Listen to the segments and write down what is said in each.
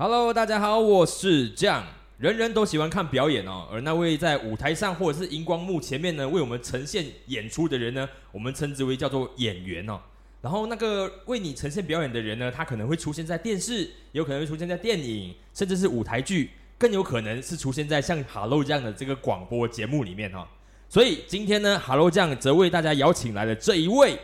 Hello，大家好，我是酱。人人都喜欢看表演哦，而那位在舞台上或者是荧光幕前面呢，为我们呈现演出的人呢，我们称之为叫做演员哦。然后那个为你呈现表演的人呢，他可能会出现在电视，有可能会出现在电影，甚至是舞台剧，更有可能是出现在像 Hello 这样的这个广播节目里面哈。所以今天呢，Hello 酱则为大家邀请来了这一位。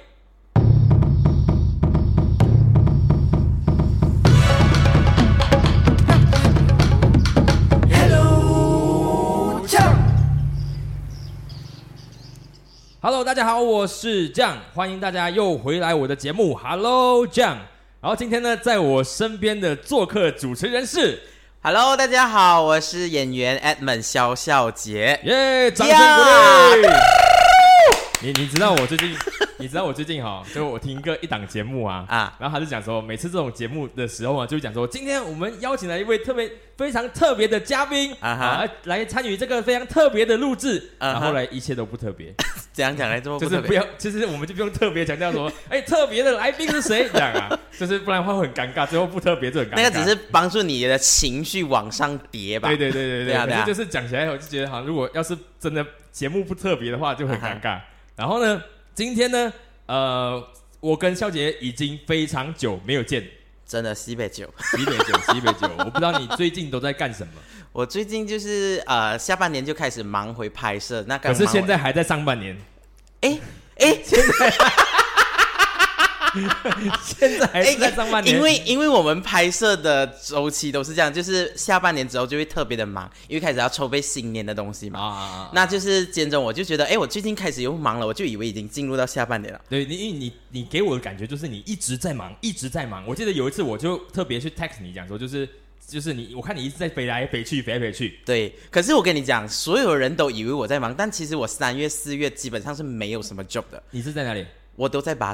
Hello，大家好，我是酱，欢迎大家又回来我的节目 Hello 酱。然后今天呢，在我身边的做客主持人是 Hello，大家好，我是演员 Edmund 肖孝杰。耶，掌声鼓励。你你知道我最近？你知道我最近哈，就我听一个一档节目啊，啊，然后他就讲说，每次这种节目的时候啊，就讲说，今天我们邀请了一位特别非常特别的嘉宾啊，哈，来参与这个非常特别的录制，然后来一切都不特别，这样讲来这么就是不要，其实我们就不用特别强调说，哎，特别的来宾是谁 这样啊，就是不然的话会很尴尬，最后不特别就很尴尬。那个只是帮助你的情绪往上叠吧。对对对对对，啊，就是讲起来我就觉得好像如果要是真的节目不特别的话就很尴尬。然后呢，今天呢。呃，我跟肖杰已经非常久没有见，真的西北酒，西北酒，西北酒。我不知道你最近都在干什么。我最近就是呃，下半年就开始忙回拍摄，那可是现在还在上半年。哎哎，现在。现在还在上半年，因为因为我们拍摄的周期都是这样，就是下半年之后就会特别的忙，因为开始要筹备新年的东西嘛。啊，那就是兼中我就觉得，哎，我最近开始又忙了，我就以为已经进入到下半年了。对，你因为你你给我的感觉就是你一直在忙，一直在忙。我记得有一次我就特别去 text 你讲说，就是就是你，我看你一直在飞来飞去，飞来飞去。对，可是我跟你讲，所有人都以为我在忙，但其实我三月四月基本上是没有什么 job 的。你是在哪里？我都在巴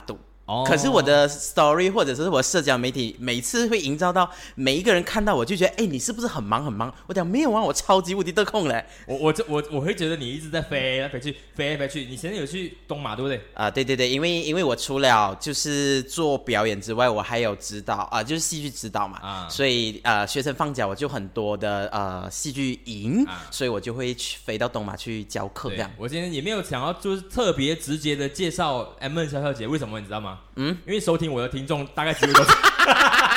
堵。可是我的 story 或者是我社交媒体，每次会营造到每一个人看到我就觉得，哎，你是不是很忙很忙？我讲没有啊，我超级无敌得空嘞。我我这我我会觉得你一直在飞来飞去，飞来飞去。你现在有去东马对不对？啊，对对对，因为因为我除了就是做表演之外，我还有指导啊，就是戏剧指导嘛。啊。所以呃，学生放假我就很多的呃戏剧营，所以我就会去飞到东马去教课这样。我今天也没有想要就是特别直接的介绍 M N 小小姐，为什么你知道吗？嗯，因为收听我的听众大概几乎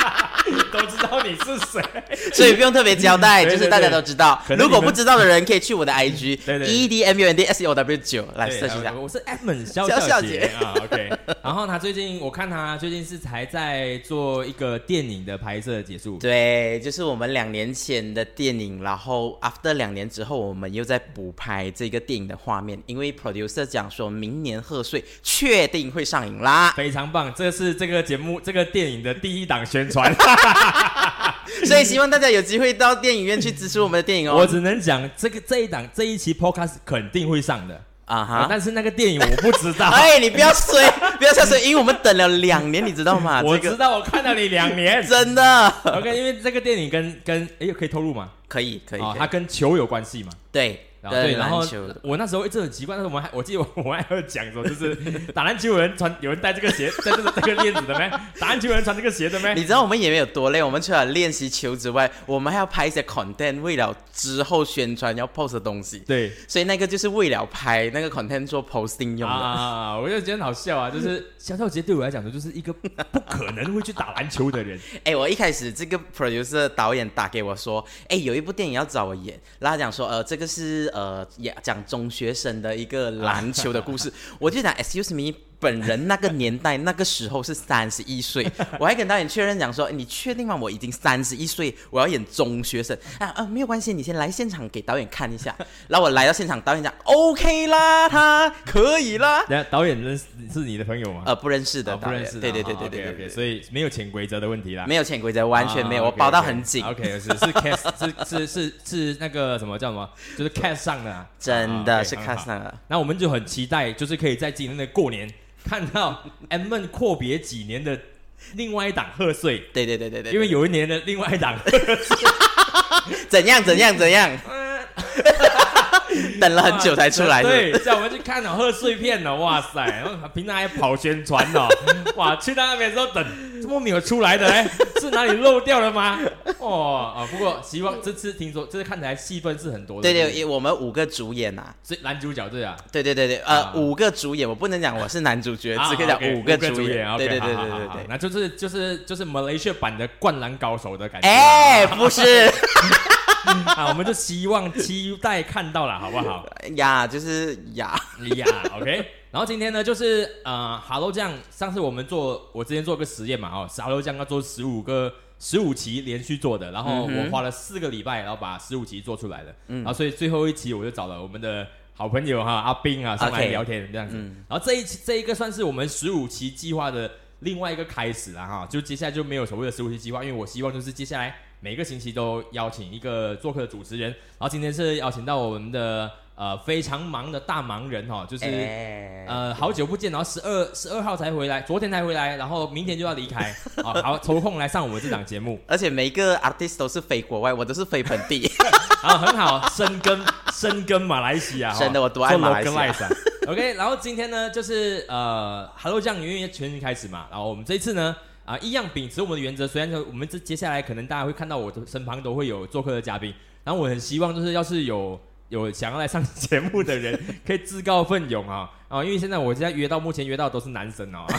都知道你是谁，所以不用特别交代，就是大家都知道。如果不知道的人，可以去我的 IG E D M U N D S O W 九来搜一下。我是 Edmond 肖小姐啊，OK。然后他最近，我看他最近是才在做一个电影的拍摄结束。对，就是我们两年前的电影，然后 After 两年之后，我们又在补拍这个电影的画面，因为 Producer 讲说明年贺岁确定会上映啦，非常棒。这是这个节目这个电影的第一档宣传。所以希望大家有机会到电影院去支持我们的电影哦。我只能讲，这个这一档这一期 Podcast 肯定会上的啊哈，但是那个电影我不知道。哎，你不要吹，不要下水，因为我们等了两年，你知道吗？我知道，我看到你两年，真的。OK，因为这个电影跟跟哎，可以透露吗？可以，可以。它跟球有关系吗？对。对，然后我那时候一直很奇怪，但是我们还我记得我们还有讲说，就是 打篮球有人穿有人带这个鞋，带这个这个链子的没？打篮球有人穿这个鞋的没？你知道我们演员有多累？我们除了练习球之外，我们还要拍一些 content，为了之后宣传要 post 的东西。对，所以那个就是为了拍那个 content 做 posting 用的啊！我就觉得很好笑啊，就是肖少杰对我来讲说，就是一个不可能会去打篮球的人。哎，我一开始这个 producer 导演打给我说，哎，有一部电影要找我演，然后讲说，呃，这个是。呃，也讲中学生的一个篮球的故事，我就讲，excuse me。本人那个年代那个时候是三十一岁，我还跟导演确认讲说，你确定吗？我已经三十一岁，我要演中学生啊啊，没有关系，你先来现场给导演看一下。然后我来到现场，导演讲 OK 啦，他可以啦。那导演认识是你的朋友吗？呃，不认识的，不认识。对对对对对对，所以没有潜规则的问题啦，没有潜规则，完全没有，我包到很紧。OK，是是 cast 是是是是那个什么叫什么？就是 cast 上的，真的是 cast 上的。那我们就很期待，就是可以在今年的过年。看到 M 们阔别几年的另外一档贺岁，对对对对对，因为有一年的另外一档，怎样怎样怎样，等了很久才出来，对，叫我们去看了贺岁片呢，哇塞，平常还跑宣传呢，哇，去到那边之后等怎么没有出来的嘞？是哪里漏掉了吗？哦啊，不过希望这次听说，这次看起来戏份是很多的。对不对，我们五个主演呐、所以男主角对啊，对对对对，呃，啊五个主演，我不能讲我是男主角，啊只可以讲五个主演。对对对对对对。那就是就是就是马来西亚版的《灌篮高手》的感觉。哎，不是 啊，我们就希望期待看到了，好不好？呀，就是呀，呀，OK。然后今天呢，就是呃，Hello 酱，上次我们做，我之前做个实验嘛，哦，Hello 酱要做十五个十五期连续做的，然后我花了四个礼拜，然后把十五期做出来了，嗯。然后所以最后一期我就找了我们的好朋友哈阿斌啊上来聊天这样子，嗯。然后这一期这一个算是我们十五期计划的另外一个开始了哈，就接下来就没有所谓的十五期计划，因为我希望就是接下来每个星期都邀请一个做客的主持人，然后今天是邀请到我们的呃非常忙的大忙人哈，就是。哎，呃，好久不见，然后十二十二号才回来，昨天才回来，然后明天就要离开，啊，好抽空来上我们这档节目，而且每一个 artist 都是飞国外，我都是飞本地。啊，很好，深耕深耕马来西亚，哈真的我多爱马来西亚 OK，然后今天呢，就是呃，Hello 酱因为全新开始嘛，然后我们这一次呢，啊、一样秉持我们的原则，虽然说我们这接下来可能大家会看到我的身旁都会有做客的嘉宾，然后我很希望就是要是有有想要来上节目的人，可以自告奋勇啊。啊，因为现在我现在约到目前约到都是男生哦。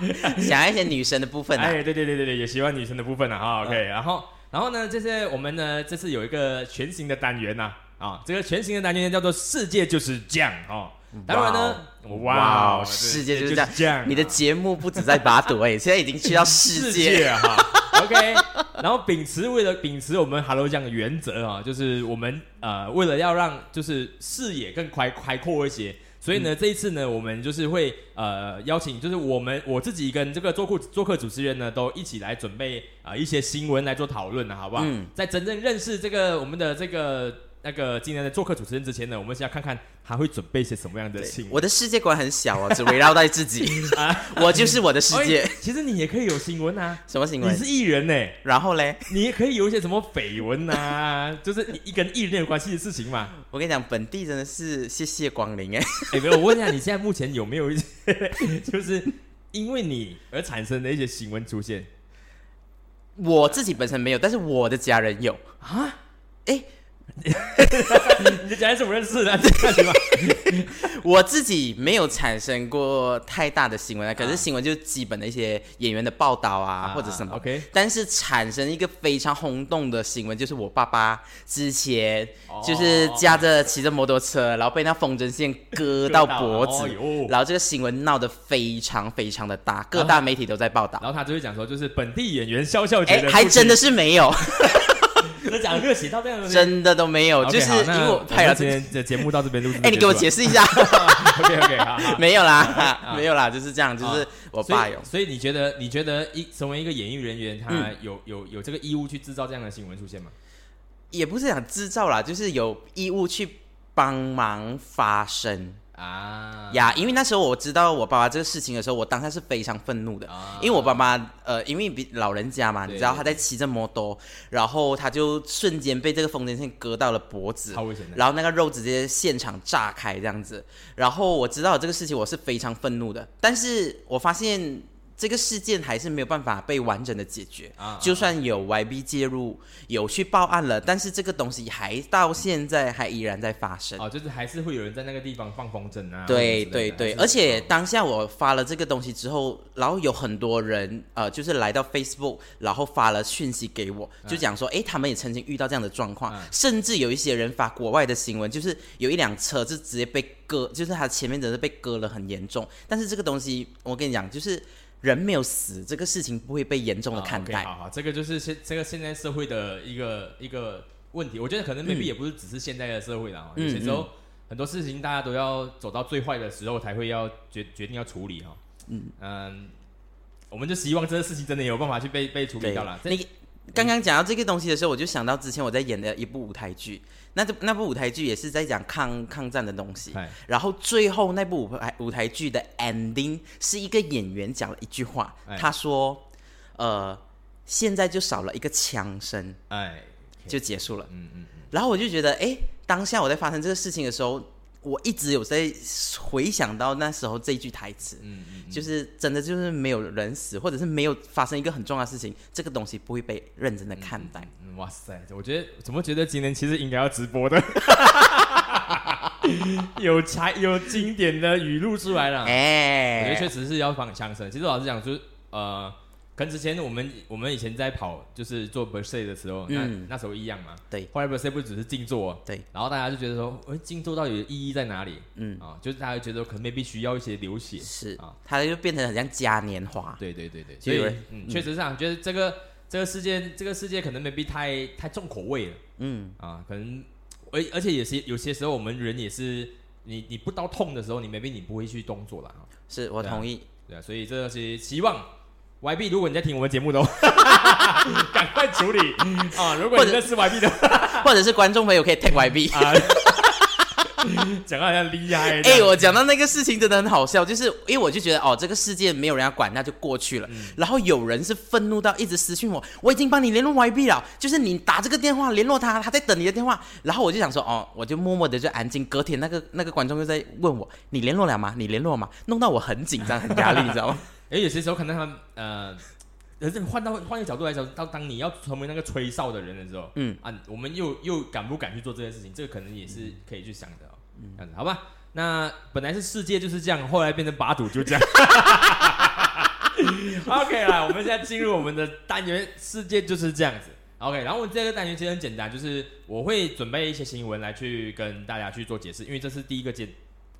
想要一些女生的部分啊，哎，对对对对对，也喜欢女生的部分啊，哈，OK，然后然后呢，这是我们呢这次有一个全新的单元呐、啊，这个全新的单元叫做“世界就是这样”哦。当然呢，哇哇，世界就是这样这样啊，你的节目不止在巴朵哎，现在已经去到世 世界。界哈，OK。然后秉持为了秉持我们 Hello 酱的原则啊，就是我们呃为了要让就是视野更开开阔一些，所以呢、这一次呢，我们就是会呃邀请，就是我们我自己跟这个做客做客主持人呢，都一起来准备啊、呃一些新闻来做讨论啊，好不好？嗯在真正认识这个我们的这个那个今天的做客主持人之前呢，我们先要看看他会准备一些什么样的新闻。我的世界观很小哦，只围绕在自己，我就是我的世界 哎。其实你也可以有新闻啊，什么新闻你是？艺人呢、然后嘞，你也可以有一些什么绯闻啊，就是你一跟艺人有关系的事情嘛。我跟你讲，本地真的是谢谢光临哎。哎、没有，我问一下，你现在目前有没有一些，就是因为你而产生的一些新闻出现我自己本身没有，但是我的家人有。啊？哎，你的家人是我认识的，这？我自己没有产生过太大的新闻啊，可是新闻就是基本的一些演员的报道啊，或者什么。？OK，但是产生一个非常轰动的新闻，就是我爸爸之前哦就是驾着骑着摩托车，然后被那风筝线割到脖子，哦然后这个新闻闹得非常非常的大，各大媒体都在报道。然后他就会讲说，就是本地演员笑笑觉哎，得，还真的是没有，真的讲热血到这样的，真的都没有，就是因为我拍了这个。今天的节目到这边录制。哎，你给我解释一下，OK OK，好好。没有啦，没有啦，就是这样，就是我爸有。所以你觉得，你觉得一成为一个演艺人员，他嗯有、有有这个义务去制造这样的新闻出现吗？也不是想制造啦，就是有义务去帮忙发声啊呀。因为那时候我知道我爸爸这个事情的时候，我当下是非常愤怒的，啊因为我爸妈呃，因为比老人家嘛，你知道他在骑着摩托，然后他就瞬间被这个风筝线割到了脖子超。危险的。然后那个肉直接现场炸开这样子，然后我知道这个事情，我是非常愤怒的。但是我发现这个事件还是没有办法被完整的解决，啊就算有 YB 介入，有去报案了，但是这个东西还到现在还依然在发生。哦，就是还是会有人在那个地方放风筝啊。对对对，而且当下我发了这个东西之后，然后有很多人呃，就是来到 Facebook，然后发了讯息给我，就讲说，诶，他们也曾经遇到这样的状况，嗯甚至有一些人发国外的新闻，就是有一辆车就直接被割，就是它前面真的被割了很严重。但是这个东西，我跟你讲，就是人没有死，这个事情不会被严重的啊看 OK，待。好好，这个就是现这个现在社会的一个一个问题。我觉得可能 maybe 也不是只是现在的社会啦，哦嗯有些时候很多事情大家都要走到最坏的时候才会要决决定要处理哈。嗯嗯我们就希望这个事情真的有办法去被被处理对到了。，你刚刚讲到这个东西的时候，我就想到之前我在演的一部舞台剧，那这那部舞台剧也是在讲抗抗战的东西。哎然后最后那部舞台舞台剧的 ending 是一个演员讲了一句话，哎。他说：“呃，现在就少了一个枪声，哎，就结束了。嗯嗯嗯，然后我就觉得，哎，当下我在发生这个事情的时候，我一直有在回想到那时候这一句台词，嗯嗯，就是真的就是没有人死，或者是没有发生一个很重要的事情，这个东西不会被认真的看待。嗯哇塞，我觉得怎么觉得今天其实应该要直播的，有才有经典的语录出来了。哎、我觉得确实是要放枪声。其实老实讲，就是呃，跟之前我们我们以前在跑就是做 b e r s e 的时候，那嗯那时候一样嘛。对后来 b e r s e 不只是静坐，对，然后大家就觉得说，哎，静坐到底意义在哪里？嗯，啊，就是大家觉得可能 maybe 需要一些流血。是啊，它就变成很像嘉年华。对对对对，所以嗯，嗯确实是啊，觉得这个这个世界这个世界可能 maybe 太太重口味了嗯，啊，可能而而且有些有些时候我们人也是，你你不到痛的时候，你 maybe 你不会去动作了啊。是我同意。对啊，所以这些希望 YB，如果你在听我们节目的话，赶快处理啊！如果你认识 YB 的话或者是观众朋友可以 take YB。啊，讲到好像厉害。哎、我讲到那个事情真的很好笑，就是因为我就觉得哦，这个世界没有人要管，那就过去了。嗯然后有人是愤怒到一直私讯我，我已经帮你联络 YB 了，就是你打这个电话联络他，他在等你的电话。然后我就想说哦，我就默默的就安静。隔天那个那个观众又在问我，你联络了吗？你联络吗？弄到我很紧张很压力，你知道吗？哎，有些时候可能他们呃，可是换到换一个角度来讲，到当你要成为那个吹哨的人的时候，嗯啊，我们又又敢不敢去做这件事情？这个可能也是可以去想的哦。这样子好吧？那本来是世界就是这样，后来变成把赌就这样。OK 啦，我们现在进入我们的单元，世界就是这样子。OK，然后我们这个单元其实很简单，就是我会准备一些新闻来去跟大家去做解释，因为这是第一个简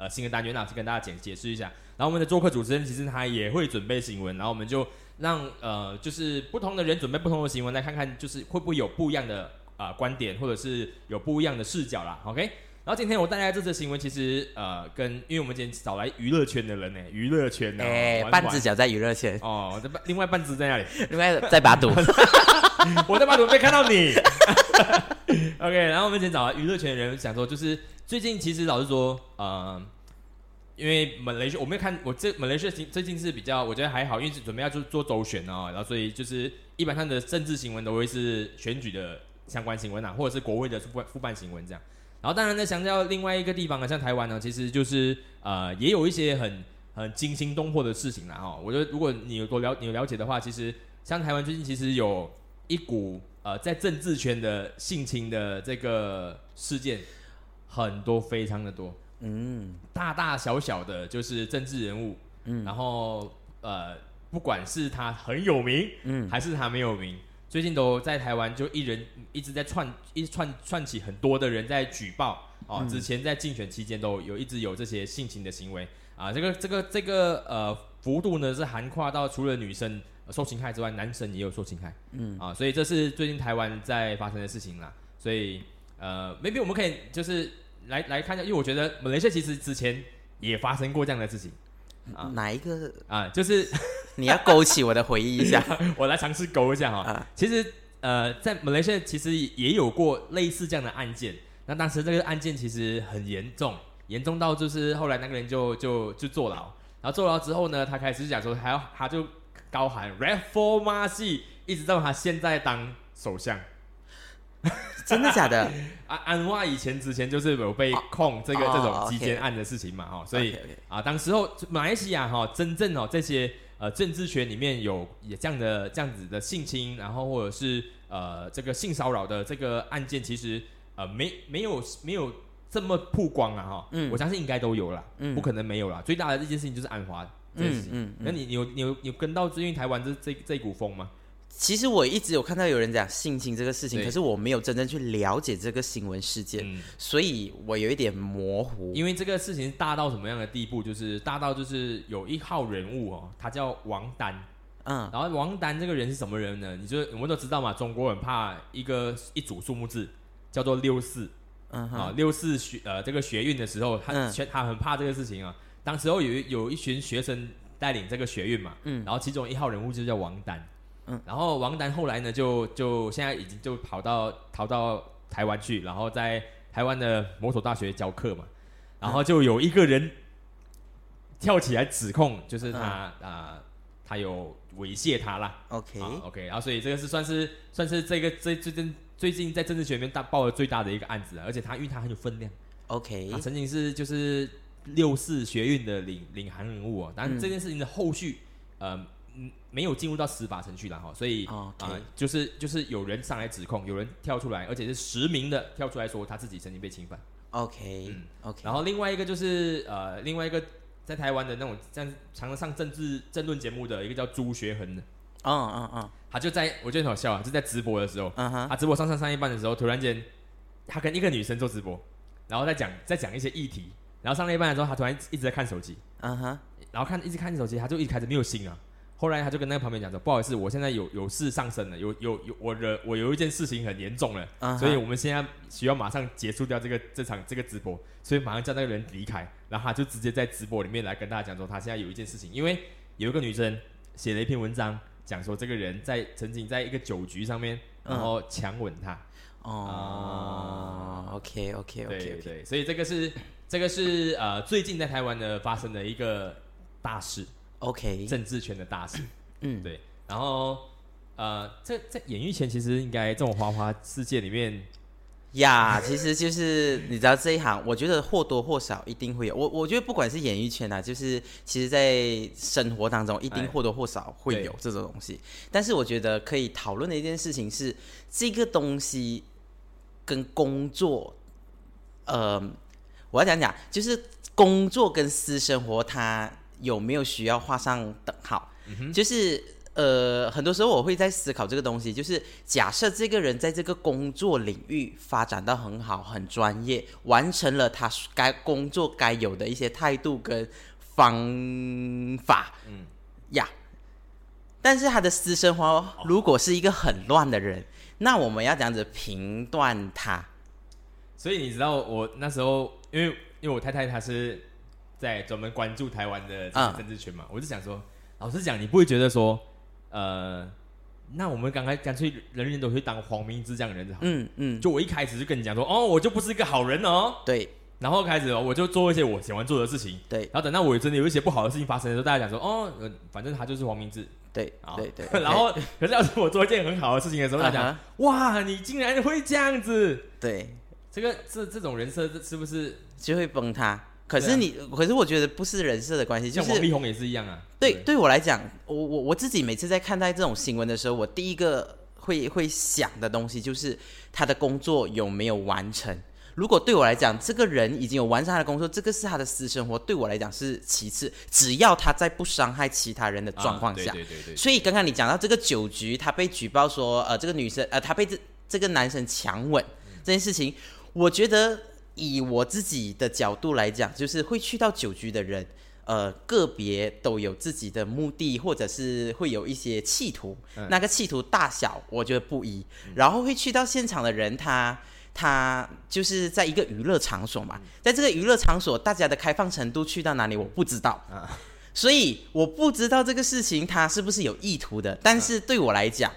呃新的单元，那去跟大家解解释一下。然后我们的做客主持人其实他也会准备新闻，然后我们就让呃就是不同的人准备不同的新闻，来看看就是会不会有不一样的啊、呃观点，或者是有不一样的视角啦。OK，然后今天我带来这则新闻，其实呃跟因为我们今天找来娱乐圈的人呢，娱乐圈的、哎、半只脚在娱乐圈，哦，这半另外半只在那里。另外在把赌。我在马桶被看到你。OK，然后我们今天找来娱乐圈的人，想说就是最近其实老实说，呃，因为马来西亚我没有看，我这马来西亚最近是比较我觉得还好，因为是准备要做做周选哦，然后所以就是一般上的政治新闻都会是选举的相关新闻啊，或者是国会的副办副办新闻这样。然后当然呢，相较另外一个地方呢，像台湾呢，其实就是呃也有一些很很惊心动魄的事情啦哈。我觉得如果你有多了你有了解的话，其实像台湾最近其实有一股呃在政治圈的性侵的这个事件很多，非常的多，嗯。大大小小的就是政治人物，嗯。然后呃不管是他很有名，嗯，还是他没有名，最近都在台湾就一人一直在串一直串串起很多的人在举报哦，嗯。之前在竞选期间都有一直有这些性侵的行为。啊，这个这个这个呃幅度呢是涵跨到除了女生、呃受侵害之外，男生也有受侵害，嗯。啊，所以这是最近台湾在发生的事情啦，所以呃，maybe 我们可以就是来来看一下，因为我觉得马来西亚其实之前也发生过这样的事情啊哪一个？啊，就是。你要勾起我的回忆一下 我来尝试勾一下哈。啊其实呃，在马来西亚其实也有过类似这样的案件。那当时这个案件其实很严重，严重到就是后来那个人就就就坐牢。然后坐牢之后呢，他开始讲说还要他就高喊 “Red for m a s i 一直到他现在当首相。真的假的？安安华以前之前就是有被控这个、哦这种哦击奸案的事情嘛哈，所以啊，当时候马来西亚哈真正哦这些呃政治圈里面有也这样的这样子的性侵，然后或者是呃这个性骚扰的这个案件，其实呃没没有没有这么曝光啊哈，嗯我相信应该都有啦，嗯不可能没有啦。最大的一件事情就是安华这件事情，嗯嗯嗯那你你有你有你有跟到最近台湾这这这一股风吗？其实我一直有看到有人讲性侵这个事情，可是我没有真正去了解这个新闻事件，嗯，所以我有一点模糊。因为这个事情大到什么样的地步？就是大到就是有一号人物哦，他叫王丹。嗯然后王丹这个人是什么人呢？你就我们都知道嘛，中国很怕一个一组数目字叫做六四嗯啊，哼，六四学呃这个学运的时候，他嗯学他很怕这个事情啊。当时候有一有一群学生带领这个学运嘛，嗯然后其中一号人物就叫王丹，嗯，然后王丹后来呢就就现在已经就跑到逃到台湾去，然后在台湾的某所大学教课嘛，然后就有一个人跳起来指控，就是他啊、呃他有猥亵他啦。，OK，啊，OK，然后所以这个是算是算是这个最最近最近在政治学里面大爆的最大的一个案子啊，而且他因为他很有分量，OK，他曾经是就是六四学运的领领航人物哦，但嗯。这件事情的后续，呃，嗯没有进入到司法程序了哈，所以啊、就是就是有人上来指控，有人跳出来，而且是实名的跳出来说他自己曾经被侵犯。OK 嗯。OK，然后另外一个就是呃，另外一个在台湾的那种这样常常上政治政论节目的一个叫朱学恒的，嗯嗯嗯他就在我觉得很好笑啊，就在直播的时候，他直播上上上一半的时候，突然间他跟一个女生做直播，然后再讲再讲一些议题，然后上了一半的时候，他突然一直在看手机，嗯哼，然后看一直看手机，他就一直开始没有心啊。后来他就跟那个旁边讲说：“不好意思，我现在有有事上身了，有有有我的我有一件事情很严重了，所以我们现在需要马上结束掉这个这场这个直播，所以马上叫那个人离开。然后他就直接在直播里面来跟大家讲说，他现在有一件事情，因为有一个女生写了一篇文章，讲说这个人在曾经在一个酒局上面，然后强吻她。哦，OK OK OK OK，对，所以这个是这个是呃最近在台湾的发生的一个大事，OK，政治圈的大事。嗯，对，然后呃，在在演艺圈其实应该这种花花世界里面，呀其实就是你知道这一行，我觉得或多或少一定会有。我我觉得不管是演艺圈啊，就是其实在生活当中一定哎或多或少会有这种东西。但是我觉得可以讨论的一件事情是，这个东西跟工作，呃，我要讲讲，就是工作跟私生活，它有没有需要画上等号？就是呃，很多时候我会在思考这个东西，就是假设这个人在这个工作领域发展到很好、很专业，完成了他该工作该有的一些态度跟方法，嗯呀。但是他的私生活如果是一个很乱的人，那我们要这样子评断他。所以你知道我那时候，因为因为我太太她是在专门关注台湾的这嗯个政治圈嘛，我就想说，老实讲，你不会觉得说，呃，那我们刚才干脆人人都会当黄明志这样的人就好。嗯嗯，就我一开始就跟你讲说，哦，我就不是一个好人哦，对。然后开始哦我就做一些我喜欢做的事情，对。然后等到我真的有一些不好的事情发生的时候，大家讲说，哦，呃反正他就是黄明志，对好对 对，然后可是要是我做一件很好的事情的时候，大家哇，你竟然会这样子，对。这个这这种人设是不是？就会崩塌。可是你，可是我觉得不是人设的关系，就是力宏也是一样啊？对不对我来讲，我我我自己每次在看待这种新闻的时候，我第一个会会想的东西就是他的工作有没有完成。如果对我来讲，这个人已经有完成他的工作，这个是他的私生活，对我来讲是其次。只要他在不伤害其他人的状况下，啊对对对对，所以刚刚你讲到这个酒局，他被举报说，呃，这个女生，呃，他被这这个男生强吻这件事情，我觉得以我自己的角度来讲，就是会去到酒局的人，呃，个别都有自己的目的，或者是会有一些企图，嗯。那个企图大小我觉得不一，然后会去到现场的人，他。他就是在一个娱乐场所嘛，在这个娱乐场所，大家的开放程度去到哪里，我不知道。啊所以我不知道这个事情他是不是有意图的，但是对我来讲，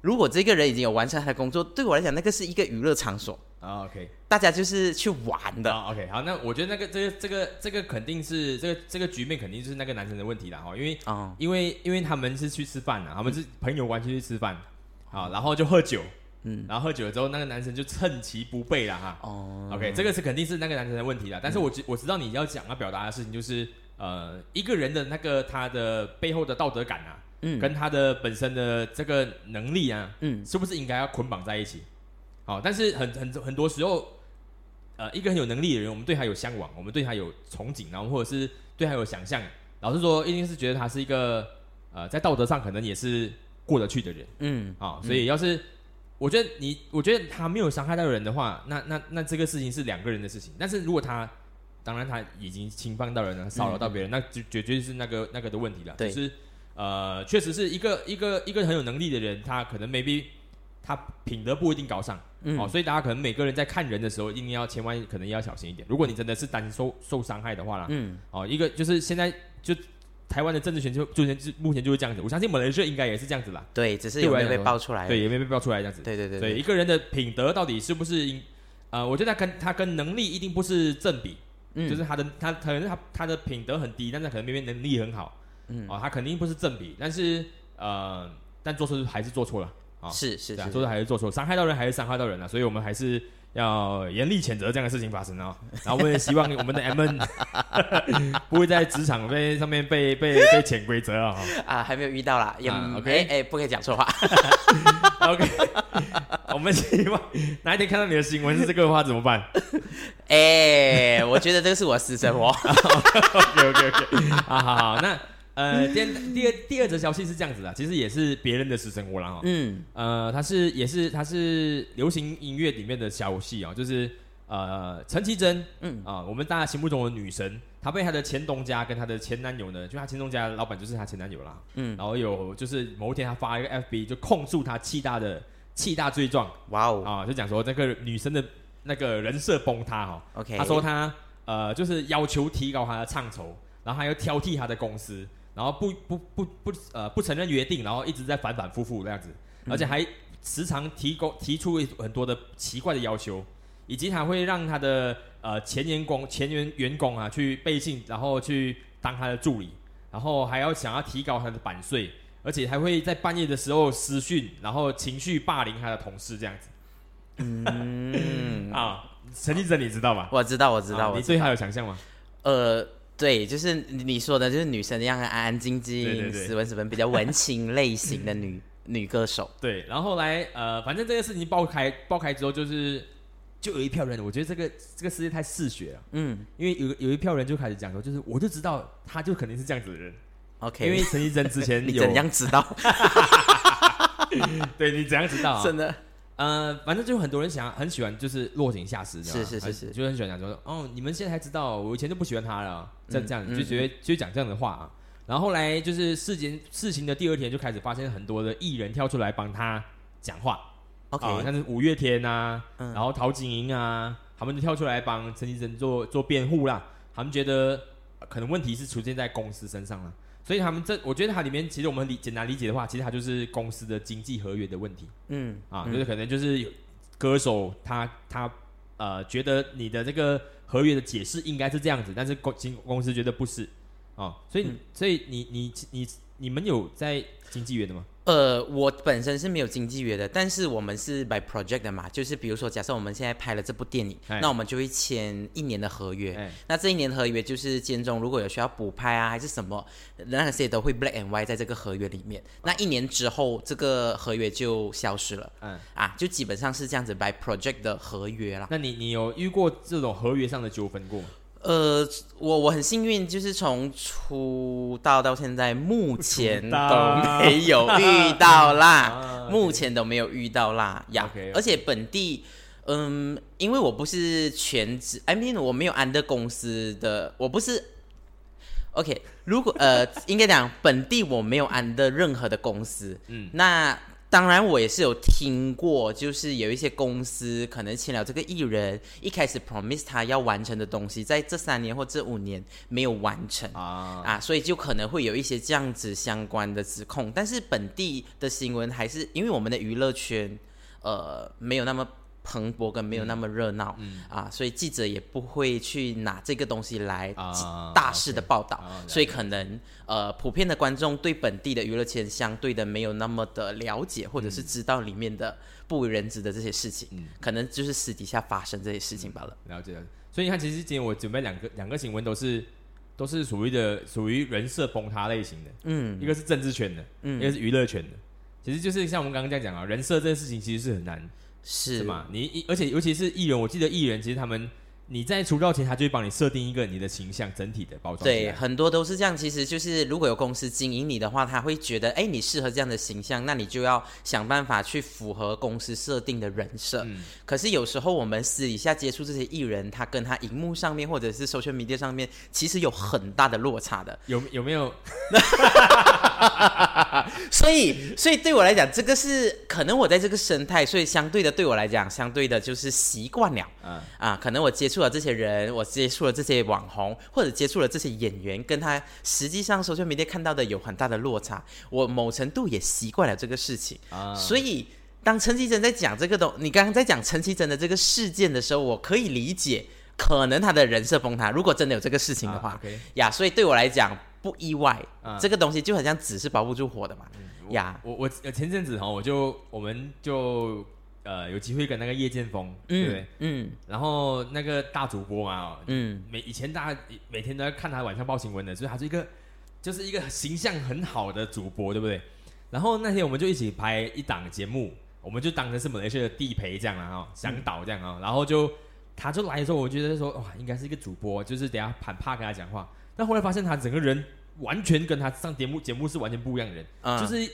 如果这个人已经有完成他的工作，对我来讲，那个是一个娱乐场所，啊，OK，大家就是去玩的。啊，OK，好，那我觉得那个这个这个这个肯定是这个这个局面肯定是那个男生的问题了，哈，因为哦，因为因为他们是去吃饭啊，他们是朋友关系去吃饭，好，然后就喝酒，嗯，然后喝酒了之后，那个男生就趁其不备了哈。哦 OK，这个是肯定是那个男生的问题了。但是我知我知道你要讲要表达的事情就是，呃，一个人的那个他的背后的道德感啊，嗯跟他的本身的这个能力啊，嗯是不是应该要捆绑在一起？好，但是很很很多时候，呃，一个很有能力的人，我们对他有向往，我们对他有憧憬，然后或者是对他有想象。老实说，一定是觉得他是一个呃，在道德上可能也是过得去的人嗯啊。所以要是我觉得你，我觉得他没有伤害到人的话，那那那这个事情是两个人的事情。但是如果他当然他已经侵犯到人了，骚扰到别人，那就绝对是那个那个的问题了。对就是呃，确实是一个一个一个很有能力的人，他可能 maybe 他品德不一定高尚。嗯哦，所以大家可能每个人在看人的时候，一定要千万可能要小心一点。如果你真的是担心受受伤害的话啦，嗯哦，一个就是现在就台湾的政治圈就就就目前就是这样子，我相信马来西亚应该也是这样子啦，对，只是有没有被爆出来？对，也没被爆出来这样子。对对对对，一个人的品德到底是不是应呃，我觉得他跟他跟能力一定不是正比，嗯就是他的他可能他他的品德很低，但是可能明明能力很好，嗯哦，他肯定不是正比，但是呃，但做错还是做错了。啊是是做错还是做错，伤害到人还是伤害到人了，所以我们还是要严厉谴责这样的事情发生哦。然后我也希望我们的 M N 不会在职场被上面被被被潜规则啊。啊，还没有遇到啦，也啊，OK 哎哎，不可以讲错话。OK，我们希望哪一天看到你的新闻是这个的话怎么办哎，我觉得这个是我私生活。？OK OK OK，啊好好，那呃，第二第二第二则消息是这样子的，其实也是别人的私生活啦哈。嗯。呃，它是也是它是流行音乐里面的消息啊、就是呃陈绮贞，嗯。啊、我们大家心目中的女神，她被她的前东家跟她的前男友呢，就她前东家老板就是她前男友啦，嗯，然后有就是某一天她发一个 FB 就控诉她气大的气大罪状哇哦。啊、就讲说这个女生的那个人设崩塌哈、，OK，她说她呃就是要求提高她的唱酬，然后还要挑剔她的公司，然后不不不不呃不承认约定，然后一直在反反复复这样子，而且还时常提供提出很多的奇怪的要求，以及还会让他的呃前员工前员员工啊去背信，然后去当他的助理，然后还要想要提高他的版税，而且还会在半夜的时候私讯，然后情绪霸凌他的同事这样子嗯，啊。陈绮贞你知道吗？我知道，我知道，我知啊你对他有想象吗？呃，对，就是你说的，就是女生一样安安静静、对对对斯文斯文、比较文青类型的女 女歌手。对，然后后来呃，反正这个事情爆开爆开之后，就是就有一票人，我觉得这个这个世界太嗜血了，嗯因为有有一票人就开始讲说，就是我就知道他就肯定是这样子的人，，OK，因为陈绮贞之前 你有怎样知道？对你怎样知道啊？真的，呃，反正就很多人想很喜欢，就是落井下石，是是是是很就很喜欢讲说，哦，你们现在才知道，我以前就不喜欢他了，这样嗯这样，嗯就觉得就讲这样的话啊。然后后来就是事情事情的第二天就开始发现很多的艺人跳出来帮他讲话，OK，、啊，像是五月天啊，嗯。然后陶晶莹啊，他们就跳出来帮陈绮贞做做辩护啦。他们觉得呃可能问题是出现在公司身上了，所以他们这我觉得它里面其实我们理简单理解的话，其实它就是公司的经济合约的问题。嗯啊，嗯。就是可能就是有歌手他他呃觉得你的这个合约的解释应该是这样子，但是公经公司觉得不是。啊，所以、嗯。所以你你你你们有在经纪约的吗？呃，我本身是没有经纪约的，但是我们是 by project 的嘛，就是比如说，假设我们现在拍了这部电影，哎那我们就会签一年的合约。哎那这一年合约就是间中如果有需要补拍啊，还是什么，那些都会 black and white 在这个合约里面。那一年之后，这个合约就消失了嗯，啊，就基本上是这样子 by project 的合约啦。那你你有遇过这种合约上的纠纷过吗？呃，我我很幸运，就是从出道到现在，目前都没有遇到啦，啊 目前都没有遇到啦呀。而且本地，嗯，因为我不是全职，I mean 我没有安的公司的，我不是。OK，如果呃，应该讲本地我没有安的任何的公司，嗯，那当然我也是有听过，就是有一些公司可能签了这个艺人，一开始 promise 他要完成的东西，在这三年或这五年没有完成。啊，啊，所以就可能会有一些这样子相关的指控，但是本地的新闻还是因为我们的娱乐圈，呃，没有那么蓬勃跟没有那么热闹，嗯啊，所以记者也不会去拿这个东西来啊大肆的报道，所以可能呃，普遍的观众对本地的娱乐圈相对的没有那么的了解，或者是知道里面的不为人知的这些事情，嗯。可能就是私底下发生这些事情罢了。了解了解。所以你看，其实今天我准备两个两个新闻都是都是属于的属于人设崩塌类型的，嗯。一个是政治圈的，嗯。一个是娱乐圈的。其实就是像我们刚刚这样讲啊，人设这件事情其实是很难，是是吗？你而且尤其是艺人，我记得艺人其实他们你在出道前，他就会帮你设定一个你的形象整体的包装对，很多都是这样。其实就是如果有公司经营你的话，他会觉得，哎，你适合这样的形象，那你就要想办法去符合公司设定的人设。嗯可是有时候我们私底下接触这些艺人，他跟他荧幕上面或者是 social media 上面，其实有很大的落差的。有有没有？所以，所以对我来讲，这个是可能我在这个生态，所以相对的对我来讲，相对的就是习惯了。嗯啊，可能我接触了这些人，我接触了这些网红，或者接触了这些演员，跟他实际上 social media 看到的有很大的落差。我某程度也习惯了这个事情，啊，所以当陈绮贞在讲这个东，你刚刚在讲陈绮贞的这个事件的时候，我可以理解，可能他的人设崩塌。如果真的有这个事情的话，呀，所以对我来讲不意外。啊这个东西就很像纸是包不住火的嘛，呀，我我呃前阵子哈，我就我们就呃有机会跟那个叶剑锋，对不对？嗯？嗯然后那个大主播嘛，哦嗯。每以前大家每天都在看他晚上报新闻的，所以他是一个就是一个形象很好的主播，对不对？然后那天我们就一起拍一档节目，我们就当成是马来西亚的地陪这样啦哈，向导这样啊、然后就他就来的时候，我觉得说哇，应该是一个主播，就是等下很怕跟他讲话，但后来发现他整个人完全跟他上节目节目是完全不一样的人，嗯就是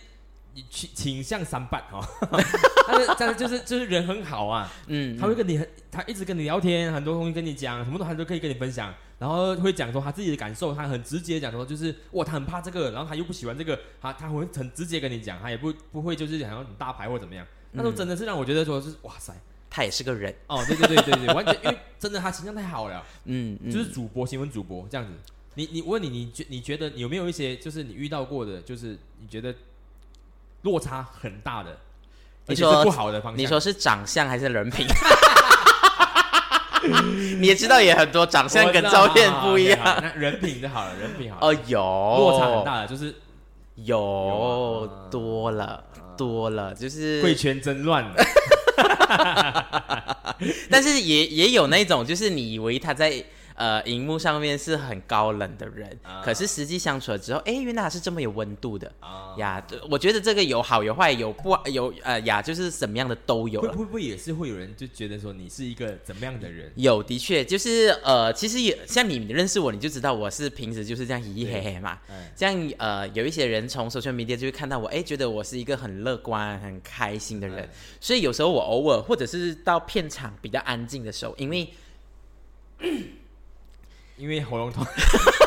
倾倾向三半哈，他是但是就是就是人很好啊，嗯，他会跟你很，他一直跟你聊天，很多东西跟你讲，什么东西他都可以跟你分享，然后会讲说他自己的感受，他很直接讲说就是哇，他很怕这个，然后他又不喜欢这个，他他会很直接跟你讲，他也不不会就是想要很大牌或怎么样，那时候真的是让我觉得说是哇塞，他也是个人，哦，对对对对对，完全因为真的他形象太好了，嗯，嗯。就是主播新闻主播这样子。你你我问你，你觉你觉得你有没有一些就是你遇到过的，就是你觉得落差很大的，你说是不好的方向？你说是长相还是人品？你也知道，也很多长相跟照片不一样。那人品就好了，人品好了。哦，有落差很大的就是有多了多了，就是贵圈真乱，但是也也有那种，就是你以为他在呃荧幕上面是很高冷的人，啊可是实际相处了之后，哎，原来他是这么有温度的啊呀。对我觉得这个有好有坏，有不有呃呀，就是什么样的都有。会会不会也是会有人就觉得说你是一个怎么样的人？有，的确就是呃，其实也像你认识我，你就知道我是平时就是这样嘻嘻嘿嘿嘛。哎，这样呃，有一些人从 social media 就会看到我，哎，觉得我是一个很乐观、很开心的人。哎所以有时候我偶尔或者是到片场比较安静的时候，因为因为喉咙痛，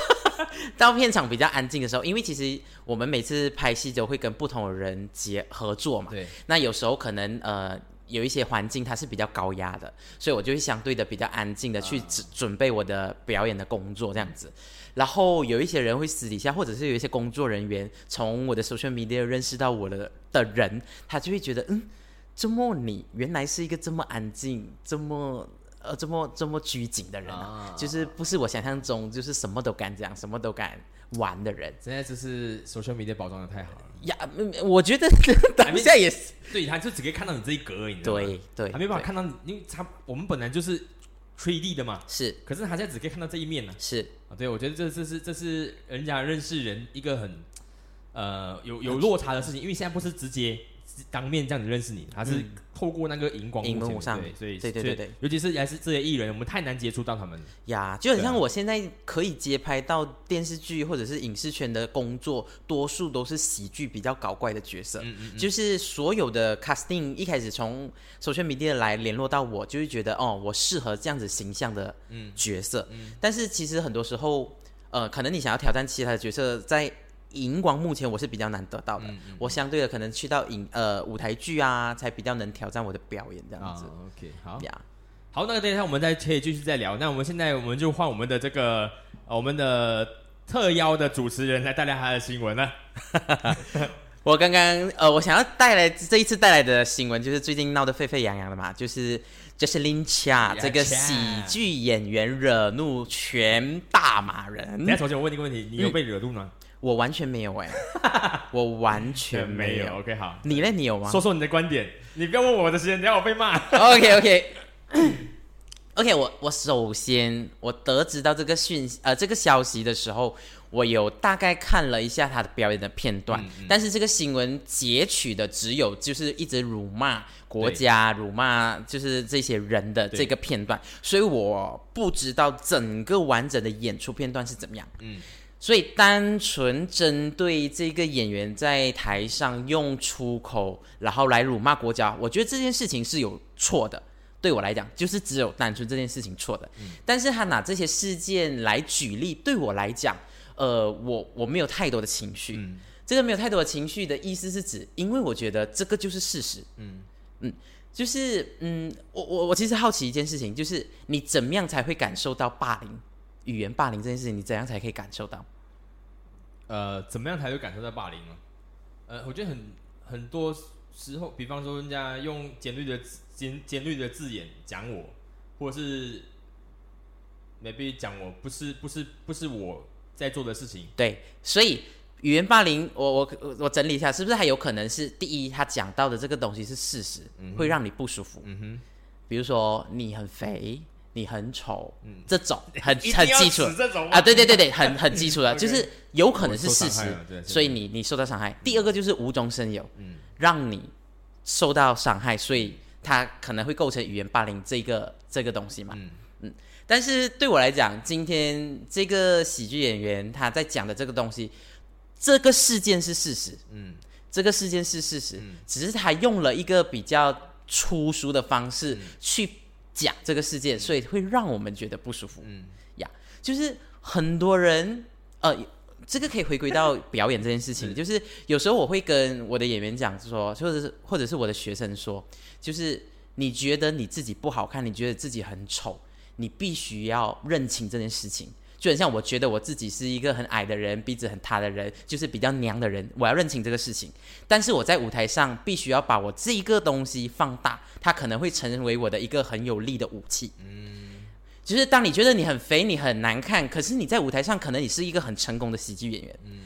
到片场比较安静的时候，因为其实我们每次拍戏都会跟不同的人结合作嘛。对，那有时候可能呃有一些环境它是比较高压的，所以我就会相对的比较安静的去准准备我的表演的工作这样子。然后有一些人会私底下，或者是有一些工作人员从我的 social media 认识到我的的人，他就会觉得，嗯，这么你原来是一个这么安静、这么呃这么这么拘谨的人啊，啊就是不是我想象中就是什么都敢讲、什么都敢玩的人现在就是 social media 包装的太好了，呀。嗯我觉得 当下也是对，他就只可以看到你这一格而已，你知道吗，对对，对他没办法看到你，因为他我们本来就是 3D 的嘛，是可是他现在只可以看到这一面呢。是。啊，对，我觉得这这是这是人家认识人一个很呃有有落差的事情，因为现在不是直接当面这样子认识你，他是嗯透过那个荧光前荧幕上对，所以对对对对，尤其是还是这些艺人，我们太难接触到他们。呀，就很像我现在可以接拍到电视剧或者是影视圈的工作，多数都是喜剧比较搞怪的角色。嗯嗯就是所有的 casting 一开始从 social media 来联络到我，就会觉得哦，我适合这样子形象的嗯角色。但是其实很多时候，呃，可能你想要挑战其他的角色，在荧光目前我是比较难得到的。嗯嗯我相对的可能去到影呃舞台剧啊，才比较能挑战我的表演这样啊子。，OK，好，呀，好，那个等一下我们再可以继续再聊。那我们现在我们就换我们的这个呃我们的特邀的主持人来带来他的新闻了。我刚刚呃，我想要带来这一次带来的新闻，就是最近闹得沸沸扬扬的嘛，就是 Jesselyn Cha 这个喜剧演员惹怒全大马人等一。下，首先我问你一个问题，你有被惹怒吗？我完全没有哎、我完全没有。OK，好，你呢？你有吗说说你的观点。你不要问我的时间，等一下我被骂。？OK OK OK，我我首先我得知到这个讯呃这个消息的时候，我有大概看了一下他的表演的片段，嗯嗯但是这个新闻截取的只有就是一直辱骂国家、辱骂就是这些人的这个片段，所以我不知道整个完整的演出片段是怎么样。嗯，所以单纯针对这个演员在台上用粗口，然后来辱骂国家，我觉得这件事情是有错的。对我来讲，就是只有单纯这件事情错的。但是他拿这些事件来举例，对我来讲，呃，我我没有太多的情绪。嗯这个没有太多的情绪的意思是指，因为我觉得这个就是事实。嗯嗯，就是嗯，我我我其实好奇一件事情，就是你怎么样才会感受到霸凌、语言霸凌这件事情？你怎样才可以感受到？呃，怎么样才会感受到霸凌呢？呃，我觉得很很多时候，比方说人家用尖锐的字尖尖锐的字眼讲我，或者是 maybe 讲我不是不是不是我在做的事情，对，所以语言霸凌，我我我我整理一下，是不是还有可能是第一，他讲到的这个东西是事实，会让你不舒服。嗯哼，比如说你很肥，你很丑，这种 很很基础啊，对对对对，很很基础的，就是有可能是事实所以你你受到伤害。第二个就是无中生有，嗯。让你受到伤害，所以它可能会构成语言霸凌这个这个东西嘛。嗯。嗯，但是对我来讲，今天这个喜剧演员他在讲的这个东西，这个事件是事实，嗯。这个事件是事实，只是他用了一个比较粗俗的方式去讲这个世界，所以会让我们觉得不舒服。嗯呀，就是很多人呃。这个可以回归到表演这件事情，就是有时候我会跟我的演员讲说，或者是或者是我的学生说，就是你觉得你自己不好看，你觉得自己很丑，你必须要认清这件事情。就很像我觉得我自己是一个很矮的人，鼻子很塌的人，就是比较娘的人，我要认清这个事情。但是我在舞台上必须要把我这一个东西放大，它可能会成为我的一个很有力的武器。嗯就是当你觉得你很肥，你很难看，可是你在舞台上可能你是一个很成功的喜剧演员。嗯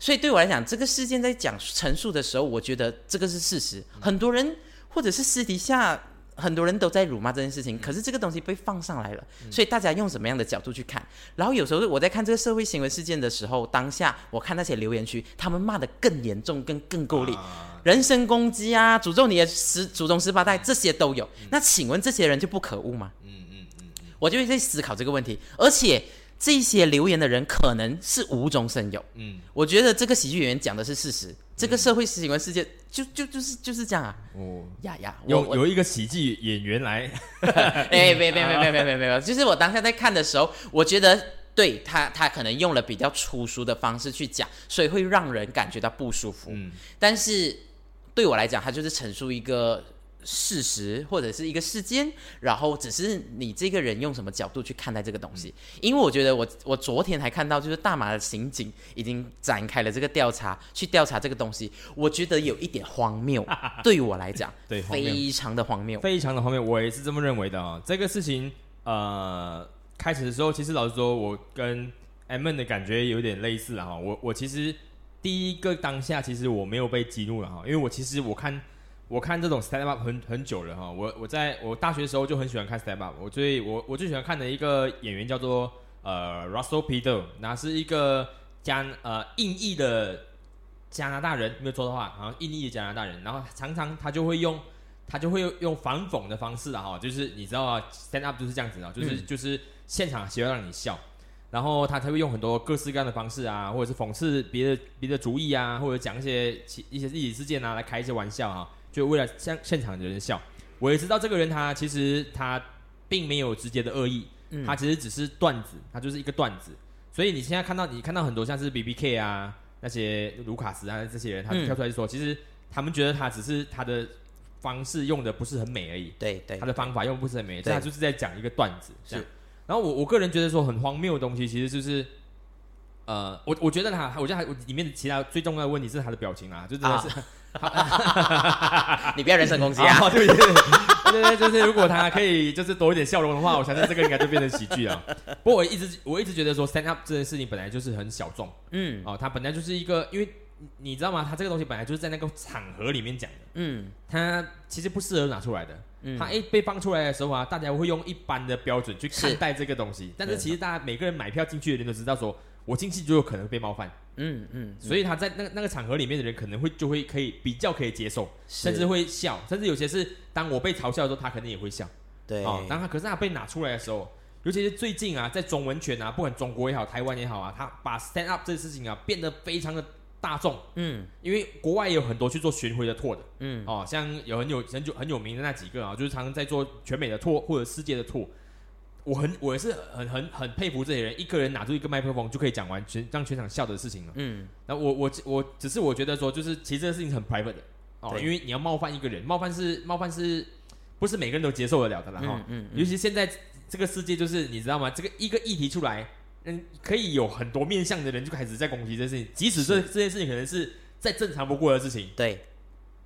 所以对我来讲，这个事件在讲陈述的时候，我觉得这个是事实。很多人或者是私底下很多人都在辱骂这件事情，可是这个东西被放上来了，所以大家用什么样的角度去看？然后有时候我在看这个社会新闻事件的时候，当下我看那些留言区，他们骂的更严重、更更够力。啊人身攻击啊，诅咒你的十祖宗十八代，这些都有。那请问这些人就不可恶吗？嗯嗯嗯我就会在思考这个问题，而且这些留言的人可能是无中生有。嗯，我觉得这个喜剧演员讲的是事实，这个社会喜闻世界就就就是就是这样啊。哦，呀呀，有有一个喜剧演员来，哎，没没没没没没没有，就是我当下在看的时候，我觉得。对他，他可能用了比较粗俗的方式去讲，所以会让人感觉到不舒服。嗯、但是对我来讲，他就是陈述一个事实或者是一个事件，然后只是你这个人用什么角度去看待这个东西。因为我觉得我我昨天还看到，就是大马的刑警已经展开了这个调查，去调查这个东西，我觉得有一点荒谬，对于我来讲，对非常的荒谬。非常的荒谬，我也是这么认为的啊、这个事情，呃，开始的时候，其实老实说，我跟 M N 的感觉有点类似了哈。我我其实第一个当下，其实我没有被激怒了哈，因为我其实我看我看这种 stand up 很很久了哈。我我在我大学的时候就很喜欢看 stand up，我最我我最喜欢看的一个演员叫做呃 Russell Peter，那是一个加呃印裔的加拿大人，没有错的话，然后印裔的加拿大人，然后常常他就会用他就会用反讽的方式啊，哈，就是你知道啊，stand up 就是这样子啊，就是、就是现场喜欢让你笑，然后他才会用很多各式各样的方式啊，或者是讽刺别的别的主意啊，或者讲一些其一些历史事件啊，来开一些玩笑啊，就为了现现场的人笑。我也知道这个人他其实他并没有直接的恶意，他其实只是段子，他就是一个段子。所以你现在看到你看到很多像是 B B K 啊那些卢卡斯啊这些人，他嗯跳出来说，其实他们觉得他只是他的方式用的不是很美而已，对对他的方法用不是很美，但他就是在讲一个段子。是，然后我我个人觉得说很荒谬的东西，其实就是。呃，我我觉得他，我觉得他里面的其他最重要的问题是他的表情啊，就真的是，你不要人身攻击啊！啊，对对对对对，就是如果他可以就是多一点笑容的话，我相信这个应该就变成喜剧了。不过我一直我一直觉得说 stand up 这件事情本来就是很小众嗯哦，它本来就是一个，因为你你知道吗？它这个东西本来就是在那个场合里面讲的，嗯它其实不适合拿出来的。嗯它一被放出来的时候啊，大家会用一般的标准去看待这个东西，但是其实大家每个人买票进去的人都知道说，我进去就有可能被冒犯，嗯嗯，所以他在那个那个场合里面的人可能会就会可以比较可以接受，甚至会笑，甚至有些是当我被嘲笑的时候，他肯定也会笑。对。哦，当他可是他被拿出来的时候，尤其是最近啊，在中文圈啊，不管中国也好，台湾也好啊，他把 stand up 这个事情啊变得非常的大众，嗯。因为国外也有很多去做巡回的 tour 的，嗯。哦，像有很有很久很有名的那几个啊，就是常常在做全美的 tour 或者世界的 tour。我很我也是很很很佩服这些人，一个人拿出一个麦克风就可以讲完全让全场笑的事情了。嗯。那我我我只是我觉得说，就是其实这个事情很 private 的。哦，对。因为你要冒犯一个人，冒犯是冒犯是不是每个人都接受得了的啦哈、嗯嗯。尤其现在这个世界，就是你知道吗？这个一个议题出来，嗯，可以有很多面向的人就开始在攻击这件事情，即使这这件事情可能是再正常不过的事情，对，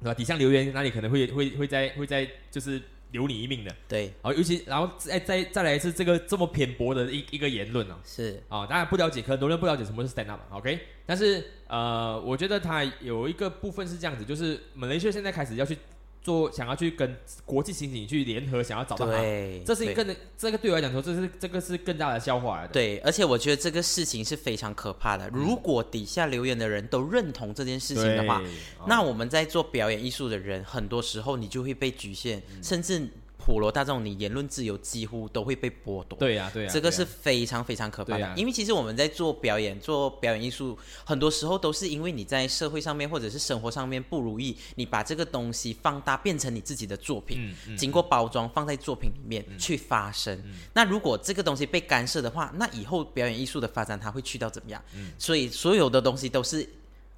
对吧？底下留言那里可能会会会在会在就是留你一命的。对，好，尤其然后再再再来一次这个这么偏颇的一一个言论哦。是啊、当然不了解，可很多人不了解什么是 stand up，OK？、但是呃，我觉得他有一个部分是这样子，就是马来西亚现在开始要去做，想要去跟国际刑警去联合，想要找到他。对，这是一个这个对我来讲说，这是这个是更大的笑话来的。对，而且我觉得这个事情是非常可怕的。如果底下留言的人都认同这件事情的话，那我们在做表演艺术的人，很多时候你就会被局限，嗯甚至普罗大众，你言论自由几乎都会被剥夺。对呀、对呀、这个是非常非常可怕的，啊因为其实我们在做表演、做表演艺术，很多时候都是因为你在社会上面或者是生活上面不如意，你把这个东西放大，变成你自己的作品，嗯嗯经过包装放在作品里面、去发声。那如果这个东西被干涉的话，那以后表演艺术的发展它会去到怎么样？所以所有的东西都是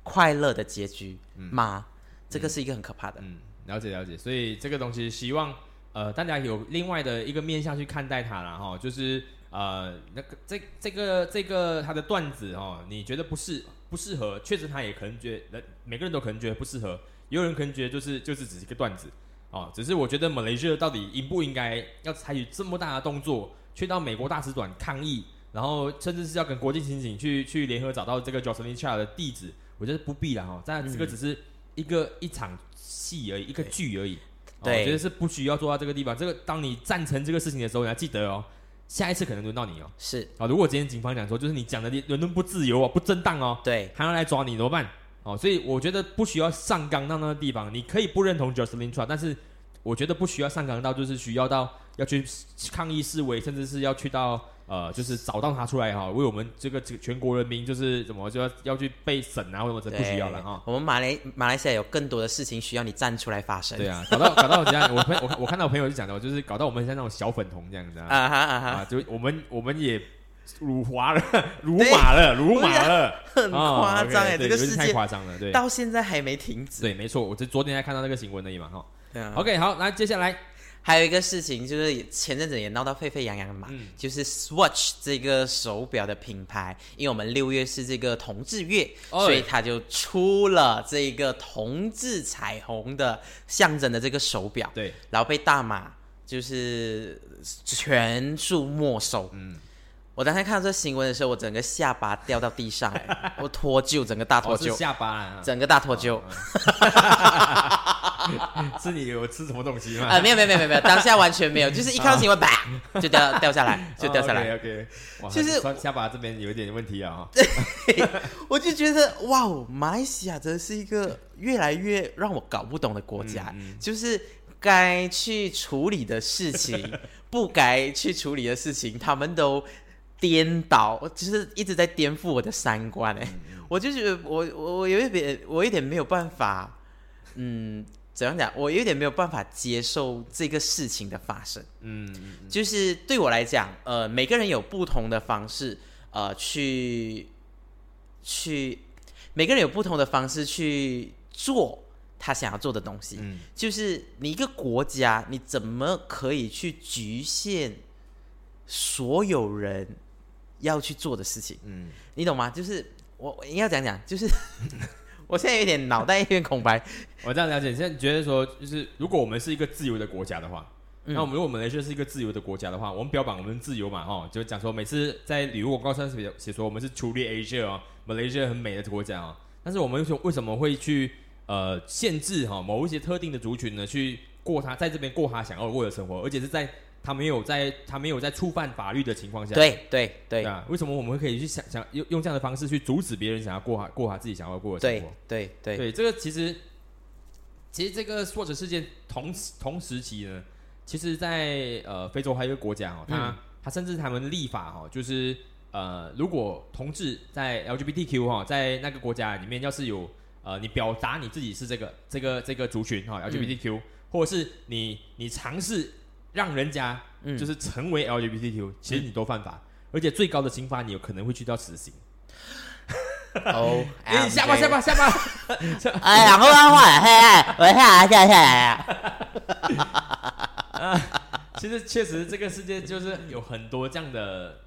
快乐的结局吗？这个是一个很可怕的。嗯，了解了解，所以这个东西希望呃大家有另外的一个面向去看待它了哈，就是呃那个这这个这个他的段子哦，你觉得不适不适合，确实他也可能觉得每个人都可能觉得不适合，也有人可能觉得就是就是只是一个段子哦，只是我觉得马来西亚到底应不应该要采取这么大的动作，去到美国大使馆抗议，然后甚至是要跟国际刑警去去联合找到这个 Jocelyn Chia 的地址，我觉得不必了哈，但这个只是一个、一场戏而已，一个剧而已。我觉得是不需要做到这个地方。这个当你赞成这个事情的时候，你要记得哦，下一次可能轮到你哦。是啊，如果今天警方讲说，就是你讲的伦敦不自由哦，不正当哦，对，还要来抓你怎么办？哦，所以我觉得不需要上纲到那个地方。你可以不认同 Jocelyn Chua，但是我觉得不需要上纲到就是需要到要去抗议示威，甚至是要去到呃，就是找到他出来哈、为我们这个这个全国人民就是怎么就要要去被审啊，或者什么，这不需要了哈。我们马来马来西亚有更多的事情需要你站出来发声。对啊，搞到搞到我这样，我朋我我看到我朋友就讲的，就是搞到我们像那种小粉红这样子啊，啊哈啊哈，啊，就我们我们也辱华了，辱马了，辱马了，很哦夸张哎这个事情太夸张了，对，到现在还没停止。对，没错，我这昨天才看到那个新闻而已嘛，哈。对啊 OK，好，那接下来，还有一个事情就是前阵子也闹到沸沸扬扬的嘛，嗯。就是 Swatch 这个手表的品牌，因为我们六月是这个同志月，哦。所以它就出了这个同志彩虹的象征的这个手表，对，然后被大马就是全数没收。嗯，我当时看到这新闻的时候，我整个下巴掉到地上、哎，我脱臼，整个大脱臼，下巴啊，整个大脱臼。是你有吃什么东西吗？啊，没有没有没有没有，当下完全没有，就是一看到新闻，啪就掉掉下来，就掉下来。OK，哇，就是下下巴这边有一点问题啊，哈我就觉得哇哦，马来西亚真的是一个越来越让我搞不懂的国家，嗯就是该去处理的事情，不该去处理的事情，他们都颠倒，就是一直在颠覆我的三观哎、嗯我就觉得我我我有一点我有点没有办法，嗯。怎样讲？我有点没有办法接受这个事情的发生。嗯就是对我来讲，呃，每个人有不同的方式，呃，去去，每个人有不同的方式去做他想要做的东西。嗯就是你一个国家，你怎么可以去局限所有人要去做的事情？嗯，你懂吗？就是我我应该讲讲，就是 我现在有点脑袋一片空白。我这样了解。现在你觉得说，就是如果我们是一个自由的国家的话，嗯那我们如果我们来说是一个自由的国家的话，我们标榜我们自由嘛，哈，就讲说每次在旅游广告上写写说我们是 truly Asia 哦，Malaysia 很美的国家哦，但是我们为什么为什么会去呃限制哈、某一些特定的族群呢去过他在这边过他想要过的生活，而且是在他没有在他没有在触犯法律的情况下，对对对。啊，为什么我们可以去想想用用这样的方式去阻止别人想要过他过他自己想要过的生活？对对对，这个其实其实这个 SWAT 事件同时同时期呢，其实在，呃非洲还有一个国家哦，他、嗯。它甚至他们立法哦，就是呃如果同志在 LGBTQ 哈、在那个国家里面要是有呃你表达你自己是这个这个这个族群哈、LGBTQ，、或者是你你尝试让人家嗯就是成为 LGBTQ，、其实你都犯法，而且最高的刑罚你有可能会去到死刑。哦 哎，下吧下吧下吧。哎，然后他画了，嘿，我下来下下来啊。其实确实，这个世界就是有很多这样的，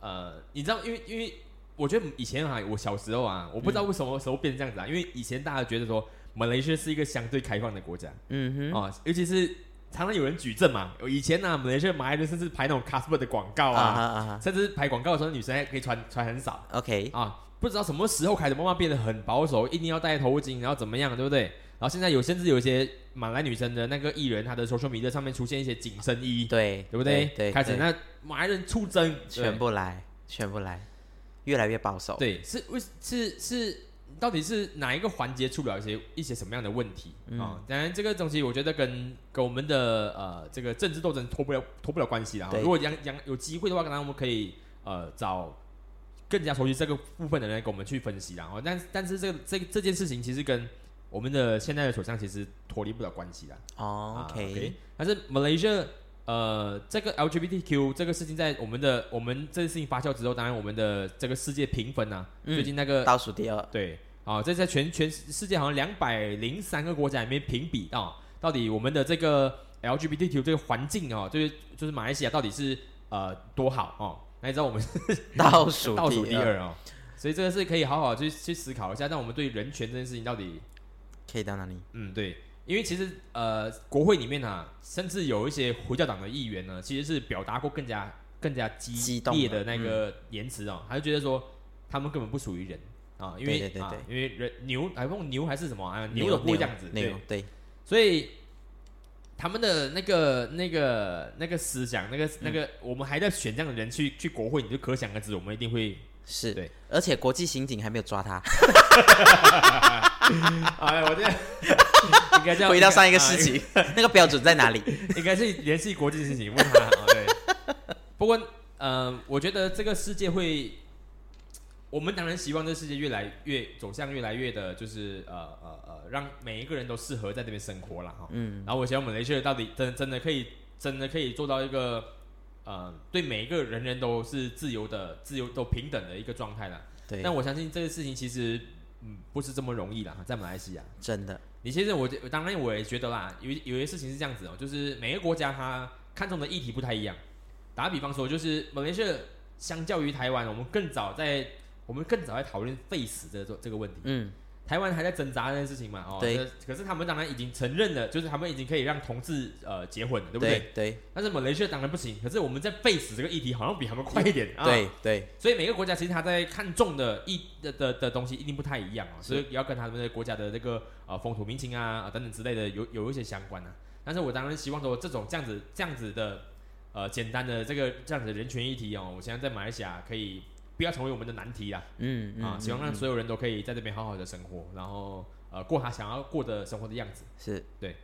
呃，你知道，因为因为我觉得以前啊，我小时候啊，我不知道为什么时候变成这样子啊，因为以前大家觉得说，马来西亚是一个相对开放的国家嗯哼，啊，尤其是常常有人举证嘛，以前呢、马来西亚马来人甚至拍那种 Casper 的广告啊啊，哈啊哈甚至拍广告的时候，女生还可以穿穿很少，OK，啊，不知道什么时候开始慢慢变得很保守，一定要戴头巾，然后怎么样，对不对？然后现在有甚至有一些马来女生的那个艺人，她的 social media 上面出现一些紧身衣，对对不对？对，对开始那马来人出征，全部来，全部来，越来越保守。对，是为是是，到底是哪一个环节出不了一些一些什么样的问题啊、嗯当然，这个东西我觉得跟跟我们的呃这个政治斗争脱不了脱不了关系啦。对如果杨杨有机会的话，当然我们可以呃找更加熟悉这个部分的人来跟我们去分析啦。哦，但但是这个这这件事情其实跟我们的现在的首相其实脱离不了关系的。哦啊，OK，但是 Malaysia 呃，这个 LGBTQ 这个事情在我们的我们这个事情发酵之后，当然我们的这个世界评分啊，嗯最近那个倒数第二，对啊，这在全全世界好像两百零三个国家里面评比啊，到底我们的这个 LGBTQ 这个环境哦，就是就是马来西亚到底是呃多好哦？那你知道我们 倒数倒数第第二哦，所以这个是可以好好去去思考一下，但我们对人权这件事情到底可以到哪里？嗯，对，因为其实呃，国会里面啊，甚至有一些回教党的议员呢，其实是表达过更加更加激激烈的的那个言辞哦，他就觉得说他们根本不属于人啊，因为啊对对对对因为人牛还用牛还是什么啊，牛牛都不会这样子，对牛，对，所以他们的那个那个那个思想，那个那个，我们还在选这样的人去去国会，你就可想而知，我们一定会是，对，而且国际刑警还没有抓他。哎，我这应该这样回到上一个啊事情，那个标准在哪里？应该是联系国际刑警问他。哦、对，不过呃，我觉得这个世界会，我们当然希望这世界越来越走向越来越的，就是呃呃呃，让每一个人都适合在这边生活了哈。嗯，然后我希望马来西亚到底真真的可以真的可以做到一个呃，对每一个人人都是自由的、自由都平等的一个状态了。对，但我相信这个事情其实嗯不是这么容易啦，在马来西亚。真的，你其实我觉当然我也觉得啦，有有些事情是这样子哦，就是每个国家它看重的议题不太一样。打比方说，就是马来西亚相较于台湾，我们更早在我们更早在讨论废死这个这个问题。嗯，台湾还在挣扎这件事情嘛，哦，对可。是他们当然已经承认了，就是他们已经可以让同志呃结婚了，对不对？对对但是马来西亚当然不行。可是我们在废死这个议题好像比他们快一点啊。对对，所以每个国家其实他在看重的意的的的东西一定不太一样啊，所以要跟他们的国家的这个呃风土民情啊啊等等之类的有有一些相关啊。但是我当然希望说这种这样子这样子的呃简单的这个这样子的人权议题哦，我现在在马来西亚可以不要成为我们的难题啦嗯嗯啊，希望让嗯所有人都可以在这边好好的生活，然后呃过他想要过的生活的样子。是对，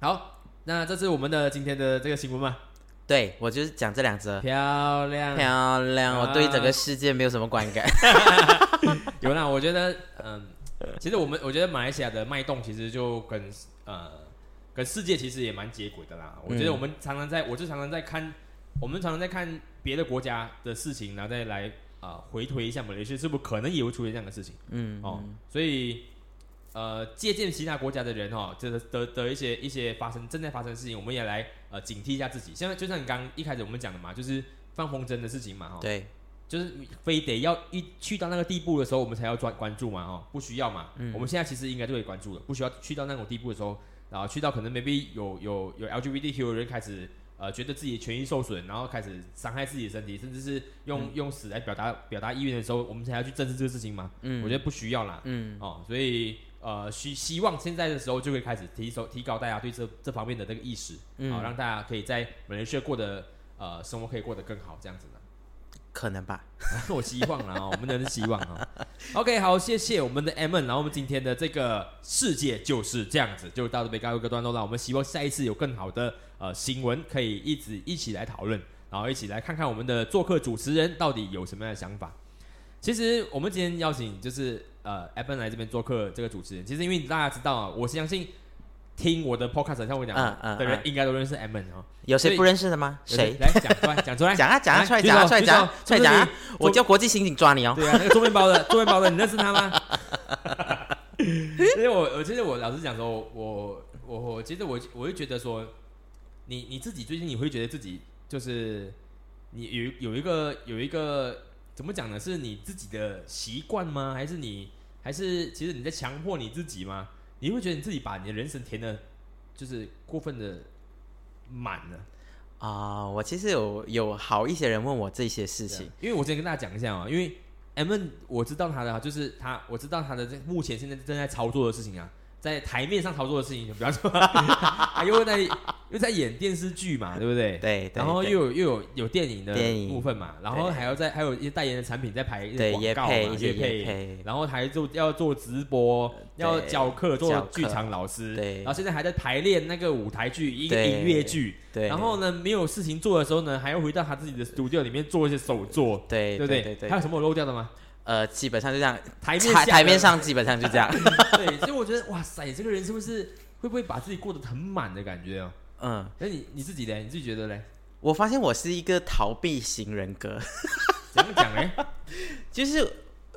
好，那这是我们的今天的这个新闻吗？对我就是讲这两则。漂亮，漂亮，我对整个世界没有什么观感。有啦，我觉得，嗯，其实我们我觉得马来西亚的脉动其实就跟呃跟世界其实也蛮接轨的啦。我觉得嗯我们常常在，我就常常在看，我们常常在看别的国家的事情，然后再来啊、回推一下马来西亚是不是可能也会出现这样的事情嗯，哦。所以呃，借鉴其他国家的人哦，这的的的一些一些发生正在发生的事情，我们也来呃警惕一下自己。现在就像你刚刚一开始我们讲的嘛，就是放风筝的事情嘛，哈、哦，对，就是非得要一去到那个地步的时候，我们才要专关注嘛，哦，不需要嘛。嗯我们现在其实应该就可以关注了，不需要去到那种地步的时候，然后去到可能 maybe 有有有 LGBTQ 的人开始呃觉得自己的权益受损，然后开始伤害自己的身体，甚至是用、用死来表达表达意愿的时候，我们才要去正视这个事情吗。嗯，我觉得不需要啦。嗯，哦，所以呃希希望现在的时候就会开始提手提高大家对这这方面的这个意识，嗯好、让大家可以在马来西亚过得呃生活可以过得更好，这样子的。可能吧。我希望啦，哦我们的希望啊。OK，好，谢谢我们的 M，然后我们今天的这个世界就是这样子，就到这边告一个段落了。我们希望下一次有更好的呃新闻，可以一直一起来讨论，然后一起来看看我们的做客主持人到底有什么样的想法。其实我们今天邀请就是呃 M 来这边做客这个主持人，其实因为大家知道啊，我相信听我的 Podcast 像我讲嗯嗯的人嗯应该都认识 M 哦。有谁不认识的吗？谁？来讲出来，讲出来，讲啊讲啊，来出来讲啊，出来讲出来讲啊！我叫国际刑警抓你哦。对啊，那个做面包的，做面包的，你认识他吗？所以我我其实我老实讲说，我我我其实我我就觉得说，你你自己最近你会觉得自己就是你有有一个有一个怎么讲呢？是你自己的习惯吗？还是你还是其实你在强迫你自己吗？你会觉得你自己把你的人生填的，就是过分的满了？啊、我其实有有好一些人问我这些事情，因为我先跟大家讲一下啊，因为 M 我知道他的啊就是他，我知道他的这目前现在正在操作的事情啊，在台面上操作的事情，比方说他 又在又在演电视剧嘛，对不对？对，对然后又有又有有电影的部分嘛，然后还要在还有一些代言的产品在排对广告嘛、配一些配。然后还做要做直播，要教课做剧场老师，对。然后现在还在排练那个舞台剧一个音乐剧，对，然后呢没有事情做的时候呢，还要回到他自己的 studio 里面做一些手作，对对不对？对对。还有什么我漏掉的吗？呃，基本上就这样，台面台台面上基本上就这样，对，所以我觉得哇塞，这个人是不是会不会把自己过得很满的感觉哦？嗯，那你你自己嘞？你自己觉得嘞？我发现我是一个逃避型人格，怎么讲呢？就是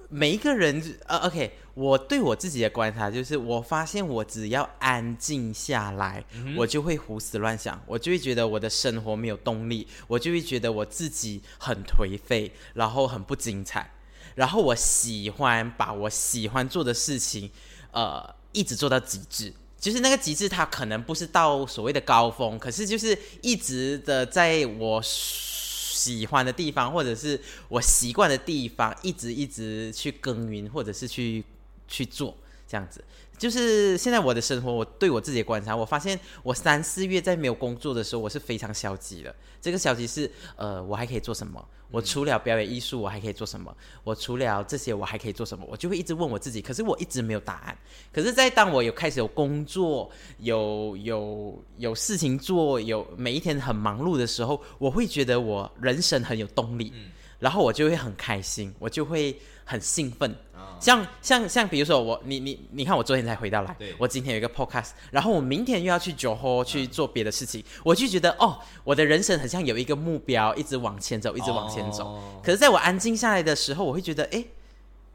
每一个人，呃，OK，我对我自己的观察就是，我发现我只要安静下来，嗯我就会胡思乱想，我就会觉得我的生活没有动力，我就会觉得我自己很颓废，然后很不精彩，然后我喜欢把我喜欢做的事情，呃，一直做到极致。就是那个极致，它可能不是到所谓的高峰，可是就是一直的在我喜欢的地方，或者是我习惯的地方，一直一直去耕耘，或者是去去做这样子。就是现在我的生活，我对我自己的观察，我发现我三四月在没有工作的时候，我是非常消极的。这个消极是，呃，我还可以做什么？我除了表演艺术，我还可以做什么？我除了这些，我还可以做什么？我就会一直问我自己，可是我一直没有答案。可是，在当我有开始有工作、有有有事情做、有每一天很忙碌的时候，我会觉得我人生很有动力，然后我就会很开心，我就会很兴奋。啊，像像像比如说我你你你看我昨天才回到来对，我今天有一个 podcast，然后我明天又要去酒后去做别的事情，我就觉得哦，我的人生很像有一个目标，一直往前走，一直往前走。哦可是在我安静下来的时候，我会觉得诶，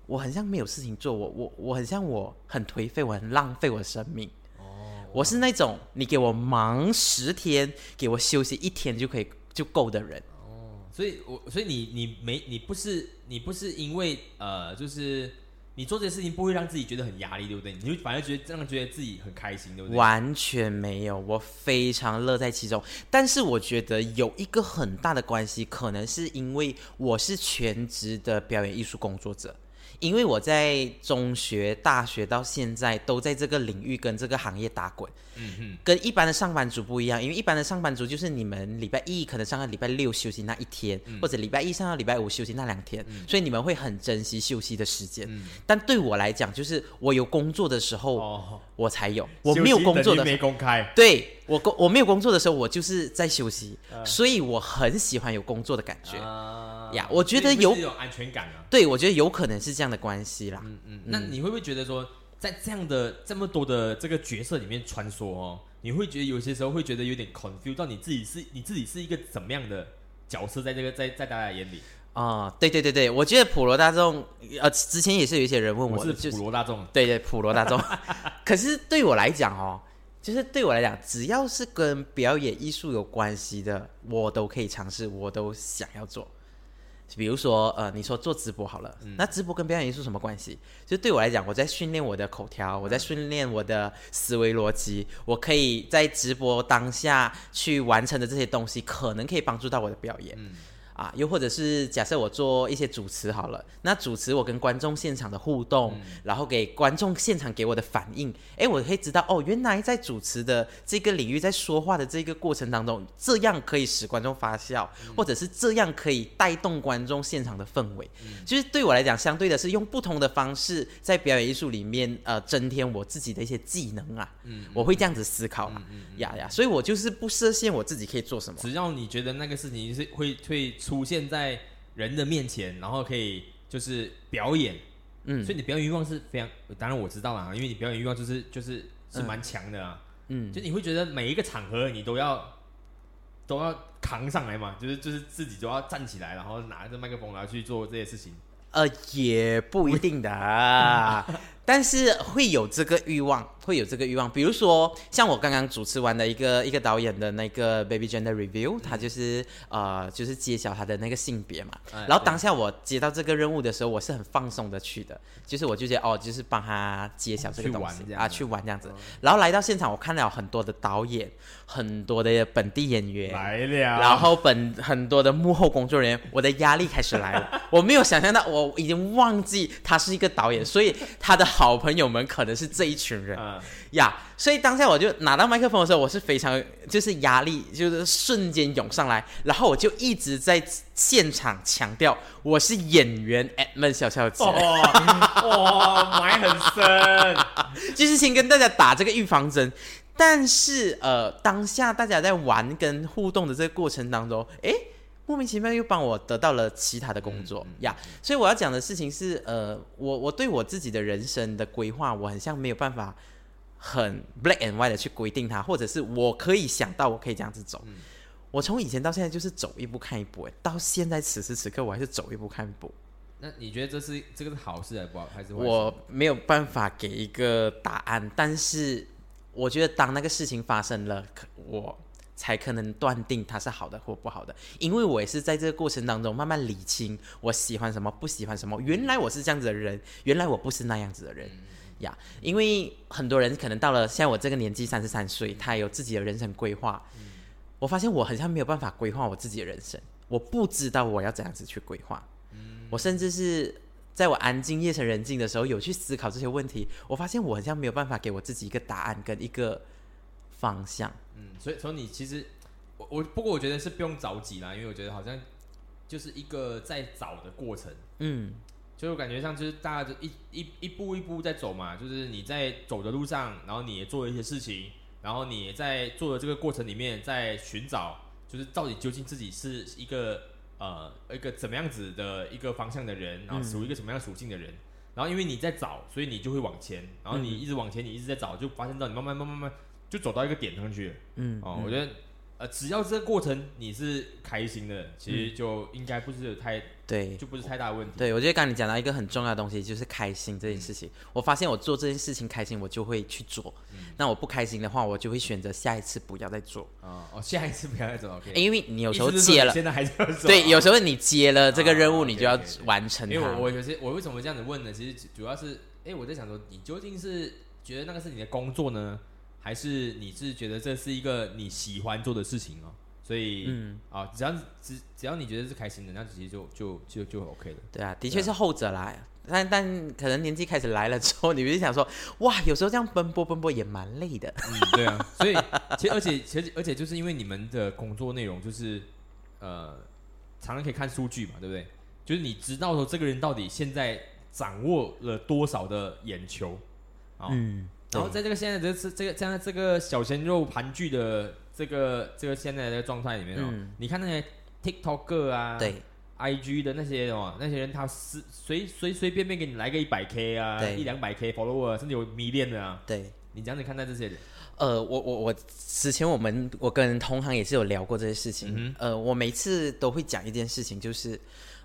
我很像没有事情做，我我我很像我很颓废，我很浪费我的生命。哦，我是那种你给我忙十天，给我休息一天就可以就够的人。所以我所以你你没你不是你不是因为呃就是你做这些事情不会让自己觉得很压力，对不对？你就反而觉得让觉得自己很开心，对不对？完全没有，我非常乐在其中。但是我觉得有一个很大的关系，可能是因为我是全职的表演艺术工作者，因为我在中学、大学到现在都在这个领域跟这个行业打滚。嗯嗯，跟一般的上班族不一样，因为一般的上班族就是你们礼拜一可能上到礼拜六休息那一天，或者礼拜一上到礼拜五休息那两天，所以你们会很珍惜休息的时间。但对我来讲，就是我有工作的时候，哦，我才有；我没有工作的没公开，对我工我没有工作的时候，我就是在休息，所以我很喜欢有工作的感觉。啊呀我觉得有有安全感啊。对，我觉得有可能是这样的关系啦。嗯嗯，那你会不会觉得说，在这样的这么多的这个角色里面穿梭哦，你会觉得有些时候会觉得有点 confused 到你自己是你自己是一个怎么样的角色，在这个在在大家眼里，啊、对对对对，我觉得普罗大众，呃，之前也是有一些人问我，我是就是普罗大众，对对，普罗大众。可是对我来讲哦，就是对我来讲，只要是跟表演艺术有关系的，我都可以尝试，我都想要做。比如说，呃，你说做直播好了，那直播跟表演艺术什么关系？就对我来讲，我在训练我的口条，我在训练我的思维逻辑，我可以在直播当下去完成的这些东西，可能可以帮助到我的表演。啊，又或者是假设我做一些主持好了，那主持我跟观众现场的互动，然后给观众现场给我的反应，哎，我可以知道哦，原来在主持的这个领域，在说话的这个过程当中，这样可以使观众发笑，或者是这样可以带动观众现场的氛围。就是对我来讲，相对的是用不同的方式在表演艺术里面呃增添我自己的一些技能啊，嗯我会这样子思考啦，呀呀，所以我就是不设限我自己可以做什么。只要你觉得那个事情是会会出现在人的面前，然后可以就是表演，嗯。所以你表演欲望是非常，当然我知道啦，因为你表演欲望就是就是是蛮强的啊，嗯，就你会觉得每一个场合你都要都要扛上来嘛，就是就是自己都要站起来，然后拿着麦克风然后去做这些事情。呃，也不一定的啊。但是会有这个欲望，会有这个欲望。比如说，像我刚刚主持完的一个一个导演的那个 Baby Gender Review，他就是呃，就是揭晓他的那个性别嘛。哎然后当下我接到这个任务的时候，我是很放松的去的，就是我就觉得哦，就是帮他揭晓这个去东西啊，去玩这样子。然后来到现场，我看到很多的导演，很多的本地演员，来了，然后本很多的幕后工作人员，我的压力开始来了。我没有想象到，我已经忘记他是一个导演，所以他的好朋友们可能是这一群人嗯，呀。所以当下我就拿到麦克风的时候，我是非常就是压力就是瞬间涌上来，然后我就一直在现场强调我是演员 Edmund 小小姐，哇哇，埋很深，就是先跟大家打这个预防针。但是呃，当下大家在玩跟互动的这个过程当中，诶，莫名其妙又帮我得到了其他的工作呀。所以我要讲的事情是，呃，我我对我自己的人生的规划，我很像没有办法很 black and white 的去规定它，或者是我可以想到我可以这样子走。我从以前到现在就是走一步看一步，诶到现在此时此刻我还是走一步看一步。那你觉得这是这个是好事还是不好，还是？我没有办法给一个答案，但是我觉得当那个事情发生了，可我才可能断定它是好的或不好的，因为我也是在这个过程当中慢慢理清我喜欢什么，不喜欢什么。原来我是这样子的人，原来我不是那样子的人。呀因为很多人可能到了像我这个年纪，三十三岁，他有自己的人生规划。我发现我好像没有办法规划我自己的人生，我不知道我要怎样子去规划。我甚至是在我安静、夜深人静的时候，有去思考这些问题。我发现我好像没有办法给我自己一个答案跟一个方向。嗯，所以所以你其实我我不过我觉得是不用着急啦，因为我觉得好像就是一个在找的过程。嗯。就我感觉上就是大家就一一一步一步在走嘛，就是你在走的路上，然后你也做了一些事情，然后你也在做的这个过程里面在寻找，就是到底究竟自己是一个呃一个怎么样子的一个方向的人，然后属于一个什么样属性的人，然后因为你在找，所以你就会往前，然后你一直往前，你一直在找，就发现到你慢慢慢慢慢慢就走到一个点上去了。嗯哦，我觉得呃只要这个过程你是开心的，其实就应该不是有太对就不是太大问题。对，我觉得刚才你讲到一个很重要的东西，就是开心这件事情。我发现我做这件事情开心，我就会去做；那我不开心的话，我就会选择下一次不要再做。啊哦，下一次不要再做，OK。因为你有时候接了，现在还是要做。对，有时候你接了这个任务，啊你就要完成因为我。我有些我为什么这样子问呢？其实主要是，哎，我在想说，你究竟是觉得那个是你的工作呢，还是你是觉得这是一个你喜欢做的事情哦？所以，嗯啊，只要只只要你觉得是开心的，那其实就就就就 OK 了。对啊，的确是后者啦。但但可能年纪开始来了之后，你就想说，哇，有时候这样奔波奔波也蛮累的。嗯，对啊，所以其实而且其实而且就是因为你们的工作内容就是呃，常常可以看数据嘛，对不对？就是你知道说这个人到底现在掌握了多少的眼球啊，嗯，然后在这个现在这这这个现在这个小鲜肉盘踞的这个这个现在的状态里面哦，嗯你看那些 TikTok 啊，对，IG 的那些哦，那些人他是随随随便便给你来个一百 K 啊，对一两百 K follower，甚至有迷恋的啊，对。你这样子看待这些人？呃，我我我之前我们我跟同行也是有聊过这些事情。嗯呃，我每次都会讲一件事情，就是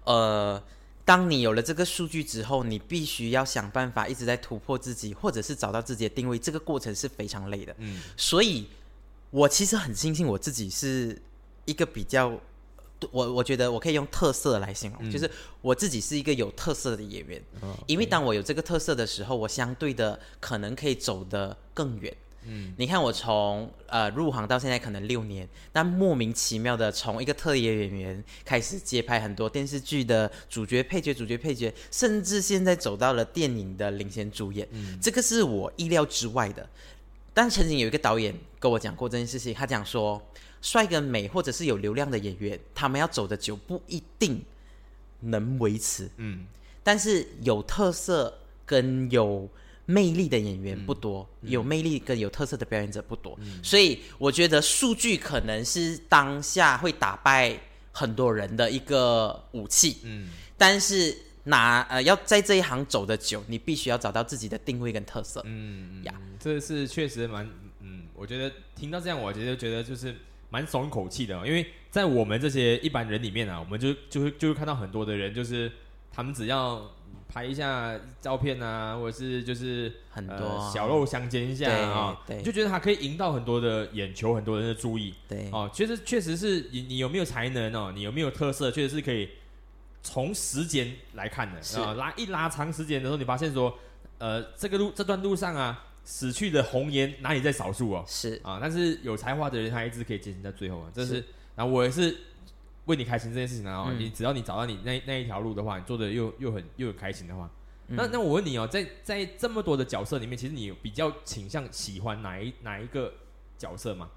呃，当你有了这个数据之后，你必须要想办法一直在突破自己，或者是找到自己的定位。这个过程是非常累的。嗯所以，我其实很庆幸我自己是一个比较。我我觉得我可以用特色来形容，嗯就是我自己是一个有特色的演员，哦因为当我有这个特色的时候，我相对的可能可以走得更远。嗯。你看我从呃入行到现在可能六年，但莫名其妙的从一个特约演员开始接拍很多电视剧的主角、配角、主角、配角，甚至现在走到了电影的领衔主演，嗯。这个是我意料之外的。但曾经有一个导演跟我讲过这件事情，他讲说，帅跟美或者是有流量的演员，他们要走的久不一定能维持，嗯。但是有特色跟有魅力的演员不多，有魅力跟有特色的表演者不多，所以我觉得数据可能是当下会打败很多人的一个武器，嗯，但是拿呃要在这一行走的久，你必须要找到自己的定位跟特色。嗯呀嗯，这是确实蛮嗯，我觉得听到这样，我觉得觉得就是蛮松一口气的哦，因为在我们这些一般人里面啊，我们就就会就会看到很多的人，就是他们只要拍一下照片啊，或者是就是很多、呃、小肉相间一下啊，对就觉得他可以引到很多的眼球，很多人的注意。对。哦，确实确实是你你有没有才能哦，你有没有特色，确实是可以从时间来看的。是。啊、拉一拉长时间的时候，你发现说，呃，这个路这段路上啊，死去的红颜哪里在少数哦？是。啊，但是有才华的人他一直可以坚持到最后啊，这是是。然后我也是为你开心这件事情啊、哦嗯。你只要你找到你那那一条路的话，你做的又又很又很开心的话。嗯。那那我问你哦，在在这么多的角色里面，其实你有比较倾向喜欢哪一哪一个角色吗？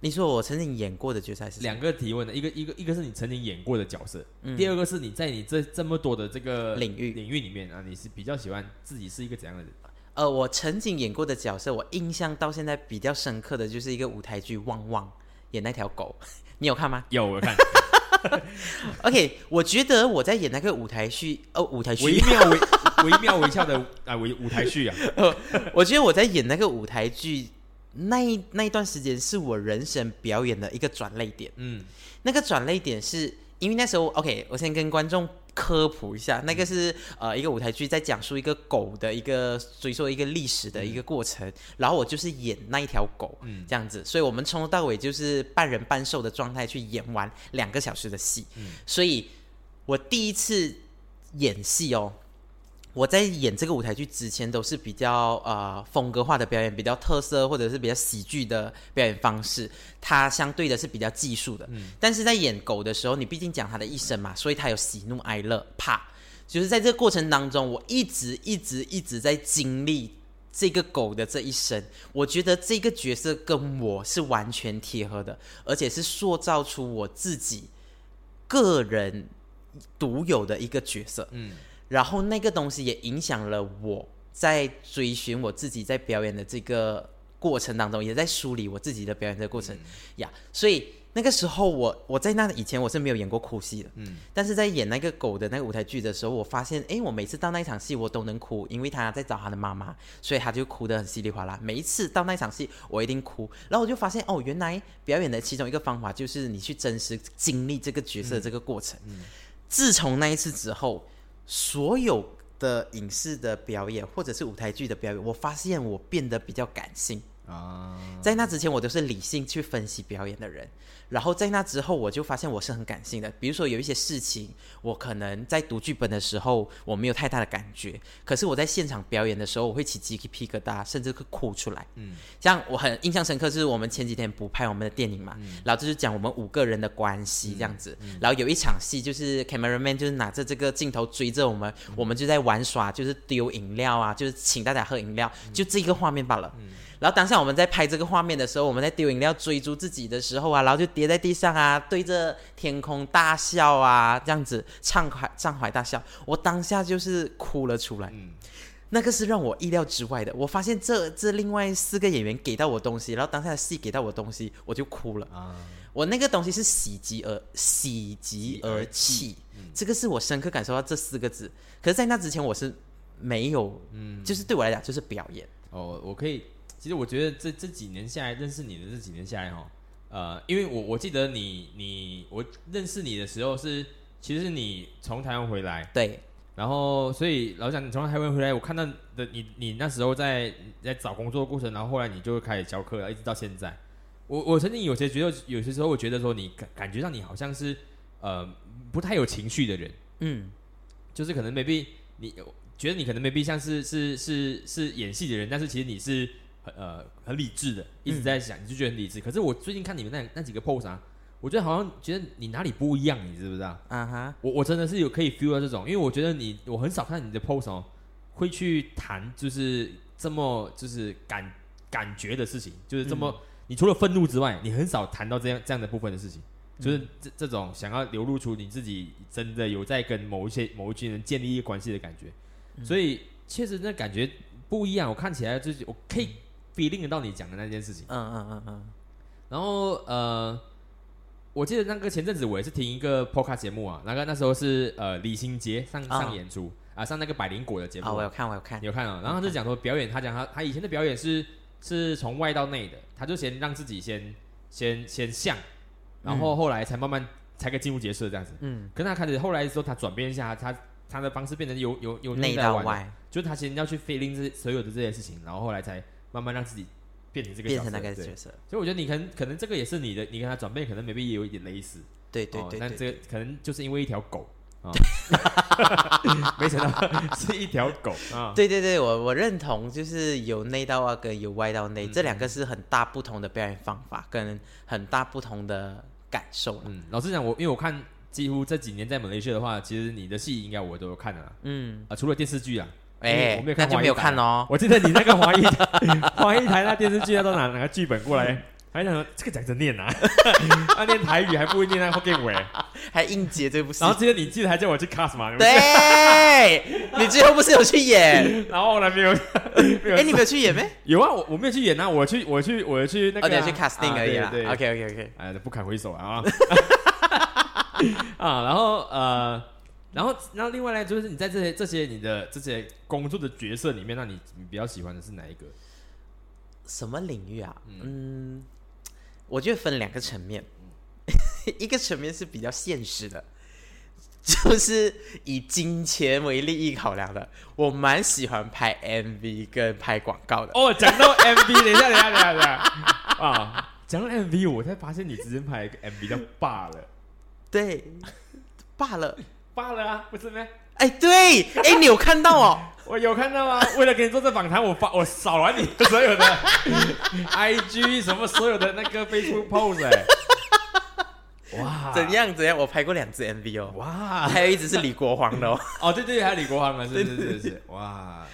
你说我曾经演过的角色还是两个提问的，一个一个一个是你曾经演过的角色，嗯。第二个是你在你这这么多的这个领域。领域里面啊，你是比较喜欢自己是一个怎样的人？呃，我曾经演过的角色，我印象到现在比较深刻的就是一个舞台剧《旺旺》演那条狗，你有看吗？有我看 OK，我觉得我在演那个舞台剧，哦，舞台剧惟剧，妙惟惟妙惟肖的啊舞舞台剧啊，我觉得我在演那个舞台剧那一那一段时间是我人生表演的一个转泪点。嗯那个转泪点是因为那时候，OK，我先跟观众科普一下，那个是呃一个舞台剧在讲述一个狗的一个追溯一个历史的一个过程，然后我就是演那一条狗，嗯。这样子，所以我们从头到尾就是半人半兽的状态去演完两个小时的戏，嗯。所以我第一次演戏哦。我在演这个舞台剧之前都是比较呃风格化的表演，比较特色或者是比较喜剧的表演方式，它相对的是比较技术的。嗯但是在演狗的时候，你毕竟讲它的一生嘛，所以它有喜怒哀乐，怕。就是在这个过程当中，我一直一直一直在经历这个狗的这一生。我觉得这个角色跟我是完全贴合的，而且是塑造出我自己个人独有的一个角色。嗯然后那个东西也影响了我在追寻我自己在表演的这个过程当中，也在梳理我自己的表演的过程呀。所以那个时候我我在那以前我是没有演过哭戏的，嗯但是在演那个狗的那个舞台剧的时候，我发现，哎，我每次到那一场戏我都能哭，因为他在找他的妈妈，所以他就哭得很稀里哗啦。每一次到那一场戏，我一定哭，然后我就发现，哦，原来表演的其中一个方法就是你去真实经历这个角色的这个过程。自从那一次之后，所有的影视的表演或者是舞台剧的表演，我发现我变得比较感性。啊，在那之前，我都是理性去分析表演的人，然后在那之后，我就发现我是很感性的。比如说有一些事情，我可能在读剧本的时候我没有太大的感觉，可是我在现场表演的时候，我会起鸡皮疙瘩，甚至会哭出来。嗯。像我很印象深刻，就是我们前几天补拍我们的电影嘛，嗯。然后就是讲我们五个人的关系这样子，然后有一场戏就是 cameraman 就是拿着这个镜头追着我们，我们就在玩耍，就是丢饮料啊，就是请大家喝饮料，就这一个画面罢了。然后当下我们在拍这个画面的时候，我们在丢饮料追逐自己的时候啊，然后就跌在地上啊，对着天空大笑啊，这样子畅快畅怀大笑，我当下就是哭了出来。嗯那个是让我意料之外的。我发现这这另外四个演员给到我东西，然后当下的戏给到我东西，我就哭了。啊，我那个东西是喜极而喜极而泣，这个是我深刻感受到这四个字。可是，在那之前我是没有，嗯，就是对我来讲就是表演。哦，我可以，其实我觉得这这几年下来，认识你的这几年下来哈，呃，因为我我记得你你我认识你的时候是，其实是你从台湾回来，对，然后所以老蒋你从台湾回来，我看到的你你那时候在在找工作的过程，然后后来你就开始教课了，一直到现在。我我曾经有些觉得，有些时候我觉得说你感感觉上你好像是呃不太有情绪的人，嗯。就是可能 maybe 你觉得你可能 maybe 像是是是是演戏的人，但是其实你是很呃很理智的，一直在想，你就觉得很理智。可是我最近看你们那那几个 pose 啊，我觉得好像觉得你哪里不一样，你知不知道？啊哈，我我真的是有可以 feel 到这种，因为我觉得你我很少看你的 pose 哦，会去谈就是这么就是感感觉的事情，就是这么、你除了愤怒之外，你很少谈到这样这样的部分的事情，就是这这种想要流露出你自己真的有在跟某一些某一群人建立一个关系的感觉，所以确实那感觉不一样，我看起来就是我可以 feeling 得到你讲的那件事情。嗯嗯嗯嗯，然后呃，我记得那个前阵子我也是听一个 podcast 节目啊，那个那时候是呃李心洁上啊上演出啊，上那个百灵果的节目啊，我啊，有看，我有看，有看啊？然后他就讲说表演，他讲他他以前的表演是是从外到内的，他就先让自己先先先像，然后后来才慢慢才可以进入角色这样子。嗯可是他开始后来的时候，他转变一下，他他的方式变成由由由内到外的，到外就是他先要去 feeling 这所有的这些事情，然后后来才慢慢让自己变成这个变成角色对那个角色，所以我觉得你可能可能这个也是你的，你跟他转变可能 maybe 也有一点类似，对对哦对对但这个可能就是因为一条狗啊，没想到 是一条狗啊，对对对，我我认同，就是由内到外跟由外到内，嗯这两个是很大不同的表演方法，跟很大不同的感受。嗯，老实讲，我因为我看几乎这几年在马来西亚的话，其实你的戏应该我都有看了嗯，啊，除了电视剧啊，哎、我没有那就没有看哦。我记得你那个华语 华语台那电视剧，他都拿拿个剧本过来，还想说这个讲着念啊，他念台语还不会念那 Hokkien 语，还应接这部戏然，后记得你记得还叫我去 cast 嘛，对，你最后不是有去演？然后后来没有哎、你没有去演没？有啊，我我没有去演啊，我去我去我去那哦，个啊、去 casting 啊而已啦。对对 OK OK OK，哎，不堪回首啊！啊，然后呃，然后然后另外呢，就是你在这些这些你的这些工作的角色里面，那你你比较喜欢的是哪一个？什么领域啊？嗯，我觉得分两个层面，一个层面是比较现实的，就是以金钱为利益考量的。我蛮喜欢拍 MV 跟拍广告的。哦，讲到 MV，等一下，等一下，等一下，等一下啊！讲到 MV，我才发现你之前拍一个 MV 叫《罢了》，对，罢了。罢了啊，不是咩？哎，对，哎，你有看到哦？我有看到啊！为了给你做这访谈，我发我扫完你 所有的 IG 什么所有的那个 Facebook post 哎、哇，怎？样怎样？我拍过两支 MV 哦，哇！还有一支是李国煌的哦。哦，对对，还有李国煌的，是是是是，哇！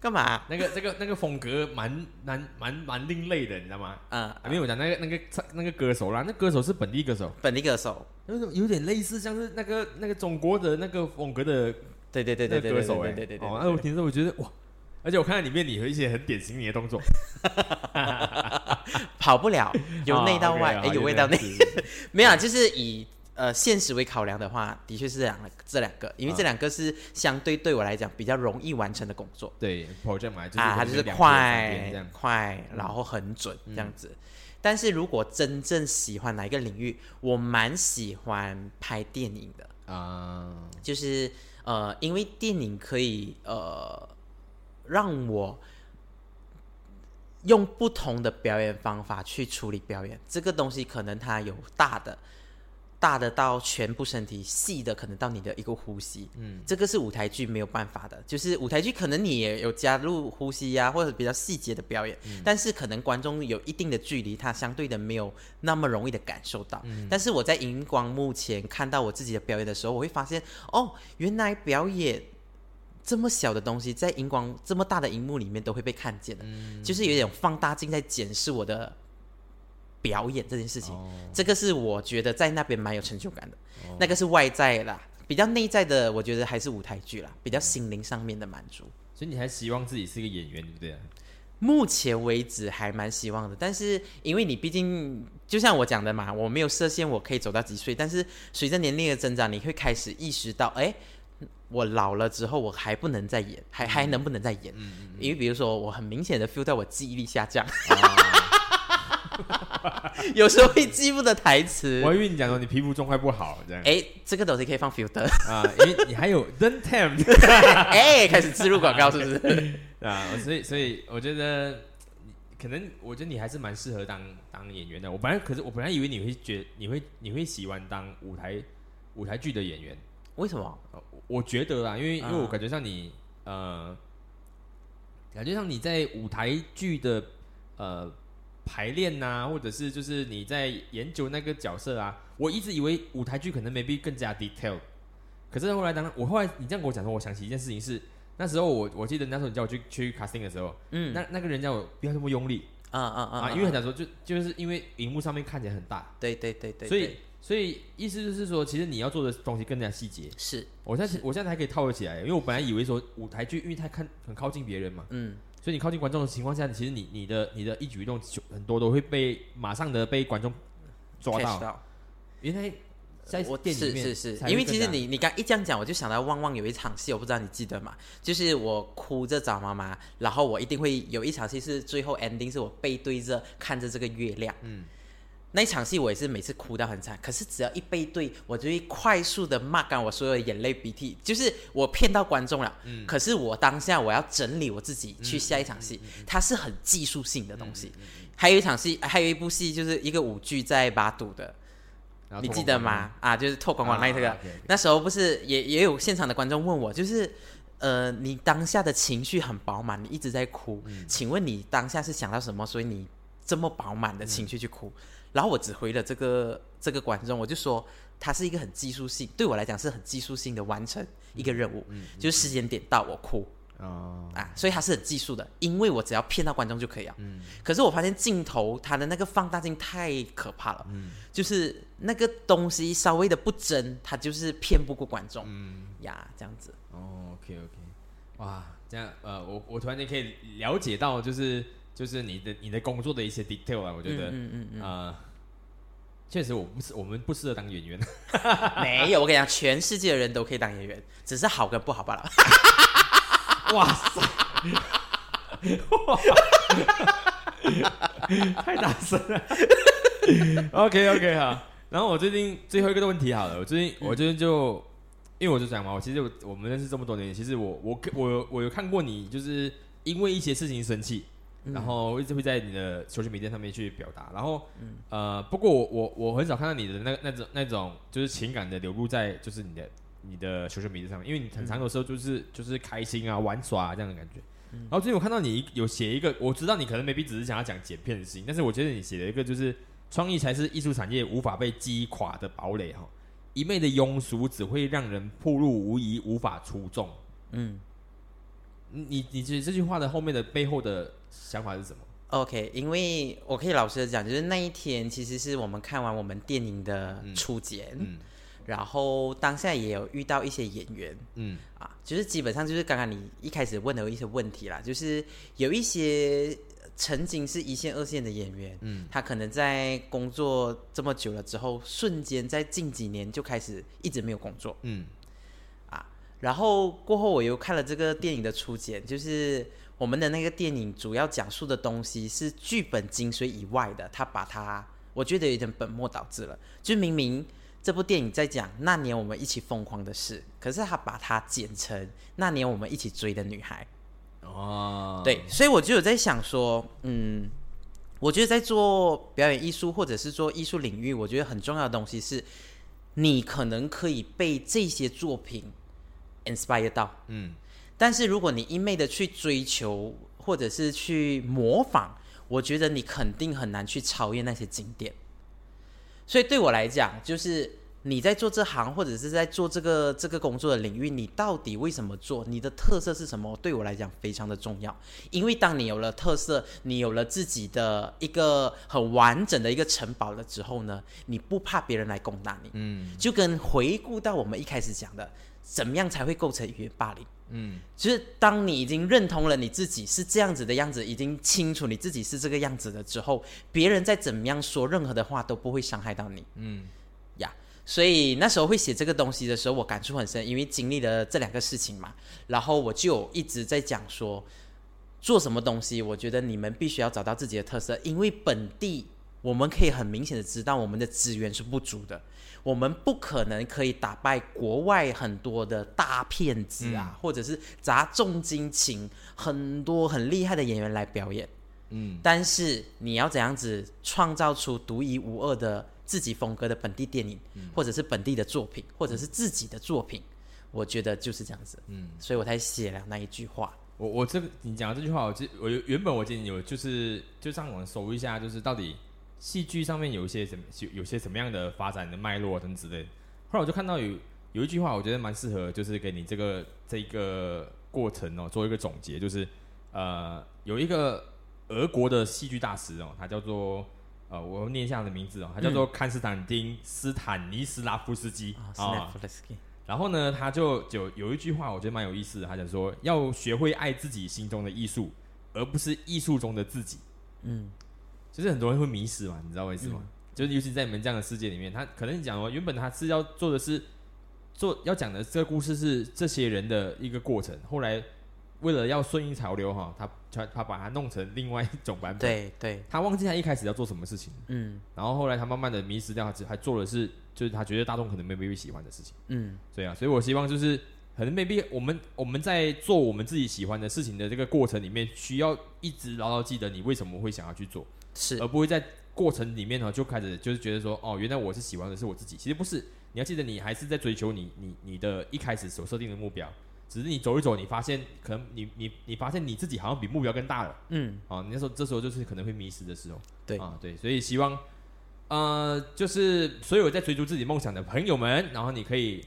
干嘛？那个那个那个风格蛮蛮蛮蛮另类的，你知道吗？嗯，没有讲那个那个唱那个歌手啦，那歌手是本地歌手，本地歌手。有种有点类似像是那个那个中国的那个风格的对对对对歌手哎，对对对对。哦，那我听着我觉得哇，而且我看到里面你有一些很典型你的动作，跑不了，由内到外，哦哎由外到内。没有啊，就是以呃现实为考量的话，的确是这两个这两个，因为啊这两个是相对对我来讲比较容易完成的工作对 project 嘛，就是啊，它就是快，快，然后很准这样子。但是如果真正喜欢哪一个领域，我蛮喜欢拍电影的，啊，就是呃，因为电影可以呃让我用不同的表演方法去处理表演，这个东西可能它有大的。大的到全部身体，细的可能到你的一个呼吸，嗯，这个是舞台剧没有办法的。就是舞台剧可能你也有加入呼吸呀、或者比较细节的表演，但是可能观众有一定的距离，他相对的没有那么容易的感受到。但是我在荧光幕前看到我自己的表演的时候，我会发现，哦，原来表演这么小的东西，在荧光这么大的荧幕里面都会被看见的，就是有点放大镜在检视我的表演这件事情。哦这个是我觉得在那边蛮有成就感的，那个是外在啦，比较内在的，我觉得还是舞台剧啦，比较心灵上面的满足。所以你还希望自己是一个演员，对不对？目前为止还蛮希望的，但是因为你毕竟就像我讲的嘛，我没有设限我可以走到几岁，但是随着年龄的增长，你会开始意识到，哎，我老了之后我还不能再演，还还能不能再演？因为比如说我很明显的 feel 到我记忆力下降，有时候会记不得台词我。还以为你讲说你皮肤状况不好这样哎，这个东西可以放 filter，啊，因为你还有 then tem 哎，开始植入广告是不是？啊，所以所以我觉得可能我觉得你还是蛮适合当当演员的。我本来可是我本来以为你会觉你会你会喜欢当舞台舞台剧的演员。为什么？呃我我觉得啦，因为因为我嗯感觉上你呃，感觉上你在舞台剧的呃排练呐、或者是就是你在研究那个角色啊，我一直以为舞台剧可能 maybe 更加 detail，可是后来当然我后来你这样跟我讲说，我想起一件事情是，那时候我我记得那时候你叫我去去 casting 的时候，嗯，那那个人叫我不要这么用力啊啊啊啊，因为很想说就就是因为荧幕上面看起来很大，对对对对，所以所以意思就是说，其实你要做的东西更加细节。是。我现在我现在还可以套得起来，因为我本来以为说舞台剧，因为太看很靠近别人嘛，嗯所以你靠近观众的情况下，其实你你的你的一举一动就很多都会被马上的被观众抓到。到。原来在我店里面是是是因为其实你你刚一这样讲，我就想到旺旺有一场戏，我不知道你记得吗？就是我哭着找妈妈，然后我一定会有一场戏是最后 ending 是我背对着看着这个月亮，嗯那一场戏我也是每次哭到很惨，可是只要一背对，我就会快速的抹干我所有的眼泪鼻涕，就是我骗到观众了。嗯，可是我当下我要整理我自己去下一场戏，它是很技术性的东西。还有一场戏，还有一部戏就是一个舞剧在巴堵的，你记得吗？啊，就是透光光那个，那时候不是也也有现场的观众问我，就是呃，你当下的情绪很饱满，你一直在哭，请问你当下是想到什么？所以你这么饱满的情绪去哭？然后我只回了这个这个观众，我就说它是一个很技术性，对我来讲是很技术性的完成一个任务，就是时间点到我哭。啊，所以它是很技术的，因为我只要骗到观众就可以了。嗯，可是我发现镜头它的那个放大镜太可怕了，嗯，就是那个东西稍微的不真，它就是骗不过观众，嗯。呀，这样子。哦，OK OK，哇，这样呃，我我突然间可以了解到就是。就是你的你的工作的一些 detail 啊，我觉得，嗯嗯嗯，啊，确实我不是我们不适合当演员，没有，我跟你讲，全世界的人都可以当演员，只是好跟不好罢了。哇塞，哇，太大声了。OK OK 好，然后我最近最后一个问题好了，我最近我最近就因为我就讲嘛，我其实我我们认识这么多年，其实我我我我有看过你，就是因为一些事情生气。然后一直会在你的 social media 上面去表达，然后呃，不过我我我很少看到你的那那种那种就是情感的流露在就是你的你的 social media 上面，因为你很长的时候就是就是开心啊玩耍啊这样的感觉。然后最近我看到你有写一个，我知道你可能 maybe 只是想要讲剪片的事情，但是我觉得你写了一个就是创意才是艺术产业无法被击垮的堡垒哈，一昧的庸俗只会让人暴露无遗，无法出众。嗯。你你觉得这句话的后面的背后的想法是什么？OK，因为我可以老实的讲，就是那一天其实是我们看完我们电影的初剪，嗯，然后当下也有遇到一些演员，嗯，啊，就是基本上就是刚刚你一开始问的一些问题啦，就是有一些曾经是一线二线的演员，嗯，他可能在工作这么久了之后，瞬间在近几年就开始一直没有工作，嗯。然后过后我又看了这个电影的初剪，就是我们的那个电影主要讲述的东西是剧本精髓以外的，他把它我觉得有点本末倒置了。就明明这部电影在讲那年我们一起疯狂的事，可是他把它剪成那年我们一起追的女孩。哦，对，所以我就有在想说，嗯，我觉得在做表演艺术或者是做艺术领域，我觉得很重要的东西是，你可能可以被这些作品。Inspire 到，嗯，但是如果你一昧的去追求或者是去模仿，我觉得你肯定很难去超越那些经典。所以对我来讲，就是。你在做这行，或者是在做这个这个工作的领域，你到底为什么做？你的特色是什么？对我来讲非常的重要。因为当你有了特色，你有了自己的一个很完整的一个城堡了之后呢，你不怕别人来攻打你。嗯，就跟回顾到我们一开始讲的，怎么样才会构成语言霸凌？嗯，就是当你已经认同了你自己是这样子的样子，已经清楚你自己是这个样子的之后，别人再怎么样说任何的话都不会伤害到你。嗯。呀所以那时候会写这个东西的时候，我感触很深，因为经历了这两个事情嘛。然后我就一直在讲说，做什么东西，我觉得你们必须要找到自己的特色，因为本地我们可以很明显的知道我们的资源是不足的，我们不可能可以打败国外很多的大骗子啊，或者是砸重金请很多很厉害的演员来表演。嗯，但是你要怎样子创造出独一无二的？自己风格的本地电影，或者是本地的作品，或者是自己的作品，我觉得就是这样子。嗯，所以我才写了那一句话。我我这个你讲的这句话，我这我原本我今天有就是就上网搜一下，就是到底戏剧上面有一些什么有有些什么样的发展的脉络等之类。后来我就看到有有一句话，我觉得蛮适合，就是给你这个这个过程哦做一个总结，就是呃有一个俄国的戏剧大师哦，他叫做。呃，我念一下他的名字哦，他叫做康斯坦丁斯坦尼斯拉夫斯基啊。然后呢，他就就有一句话，我觉得蛮有意思的，他讲说要学会爱自己心中的艺术，而不是艺术中的自己。嗯，就是很多人会迷失嘛，你知道为什么？就是尤其在你们这样的世界里面，他可能讲哦，原本他是要做的是做要讲的这个故事是这些人的一个过程，后来为了要顺应潮流哈，他他他把它弄成另外一种版本。对对，他忘记他一开始要做什么事情，嗯然后后来他慢慢的迷失掉，他只还做的是就是他觉得大众可能没必喜欢的事情。嗯对啊，所以我希望就是可能 maybe 我们我们在做我们自己喜欢的事情的这个过程里面，需要一直牢牢记得你为什么会想要去做，是。而不会在过程里面呢就开始就是觉得说哦，原来我是喜欢的是我自己，其实不是，你要记得你还是在追求你你你的一开始所设定的目标，只是你走一走，你发现可能你你你发现你自己好像比目标更大了。嗯。啊，你那时候这时候就是可能会迷失的时候。对。啊，对，所以希望，呃，就是所有在追逐自己梦想的朋友们，然后你可以，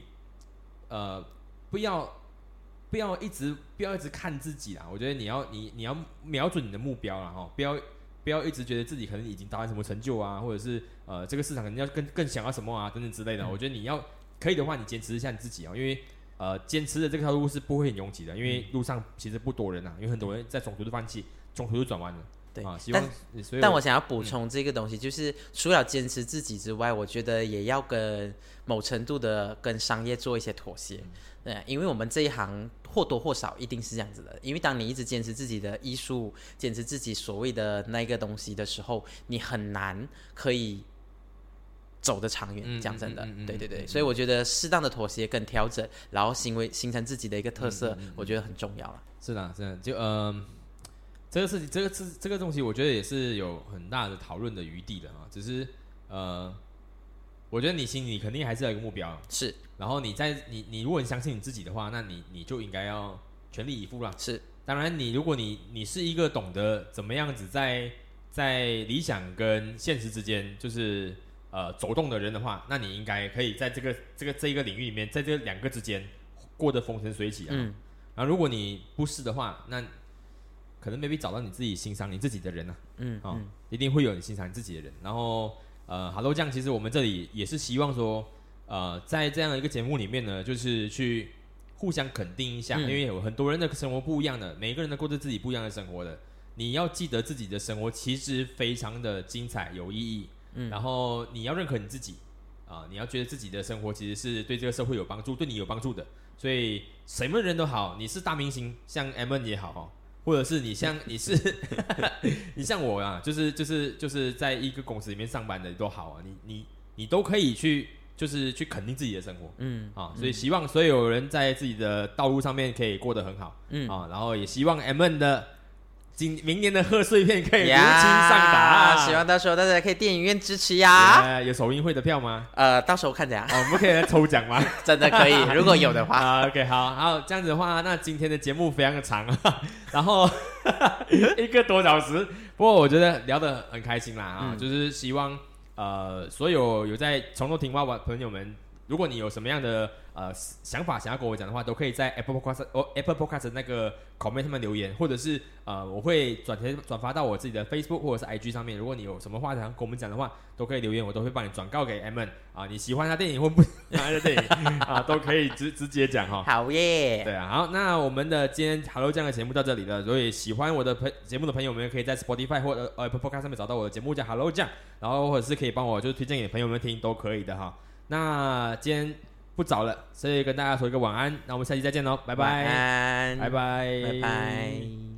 呃，不要不要一直不要一直看自己啦，我觉得你要你你要瞄准你的目标啦，哈，不要不要一直觉得自己可能已经达成什么成就啊，或者是呃这个市场可能要更更想要什么啊等等之类的，我觉得你要可以的话，你坚持一下你自己啊，因为。呃，坚持的这条路是不会很拥挤的，因为路上其实不多人啊，有很多人在中途就放弃，中途就转弯了。对啊，希望但我想要补充这个东西，就是除了坚持自己之外，我觉得也要跟某程度的跟商业做一些妥协。对，因为我们这一行或多或少一定是这样子的。因为当你一直坚持自己的艺术，坚持自己所谓的那个东西的时候，你很难可以走得长远。嗯讲真的嗯嗯嗯，对对对，嗯所以我觉得适当的妥协跟调整，然后行为形成自己的一个特嗯色，我觉得很重要了。是的，是的，就呃，这个事情，这个是这个东西，我觉得也是有很大的讨论的余地的啊。只是呃，我觉得你心里肯定还是要有一个目标，是然后你在你你如果你相信你自己的话，那你你就应该要全力以赴啦。是，当然，你如果你你是一个懂得怎么样子在在理想跟现实之间就是呃走动的人的话，那你应该可以在这个这个这一个领域里面，在这两个之间过得风生水起啊。嗯，然后如果你不是的话，那可能 maybe 找到你自己欣赏你自己的人啊，啊、嗯嗯一定会有你欣赏你自己的人。然后呃，Hello 酱，其实我们这里也是希望说，呃，在这样一个节目里面呢，就是去互相肯定一下，嗯因为有很多人的生活不一样的，每一个人都过着自己不一样的生活的。你要记得自己的生活其实非常的精彩有意义，嗯然后你要认可你自己啊、你要觉得自己的生活其实是对这个社会有帮助，对你有帮助的。所以什么人都好，你是大明星，像 M N 也好哦，或者是你像 你是 你像我啊，就是就是就是在一个公司里面上班的都好啊，你你你都可以去就是去肯定自己的生活嗯啊，所以希望所有人在自己的道路上面可以过得很好嗯。啊，然后也希望 M N 的今明年的贺岁片可以如期上档，希望到时候大家可以电影院支持呀。呃有首映会的票吗？呃，到时候看怎样，哦，我们可以来抽奖吗？真的可以，如果有的话。啊，OK，好，好，这样子的话，那今天的节目非常的长，啊，然后一个多小时，不过我觉得聊得很开心啦啊，嗯就是希望呃所有有在从头听话的朋友们，如果你有什么样的呃想法想要跟我讲的话，都可以在 Apple Podcast 哦 Apple Podcast 那个 comment 上面留言，或者是呃我会转贴转发到我自己的 Facebook 或者是 IG 上面，如果你有什么话想跟我们讲的话，都可以留言，我都会帮你转告给 M N 啊，你喜欢他电影或不 喜欢他的电影啊，都可以直直接讲哈。好耶，对啊，好，那我们的今天 Hello 酱的节目到这里了。所以喜欢我的朋节目的朋友们，可以在 Spotify 或者呃 Apple Podcast 上面找到我的节目叫 Hello 酱，然后或者是可以帮我就是推荐给朋友们听，都可以的哈。那今天不早了，所以跟大家说一个晚安，那我们下期再见喽，拜晚拜，安，拜拜，拜拜。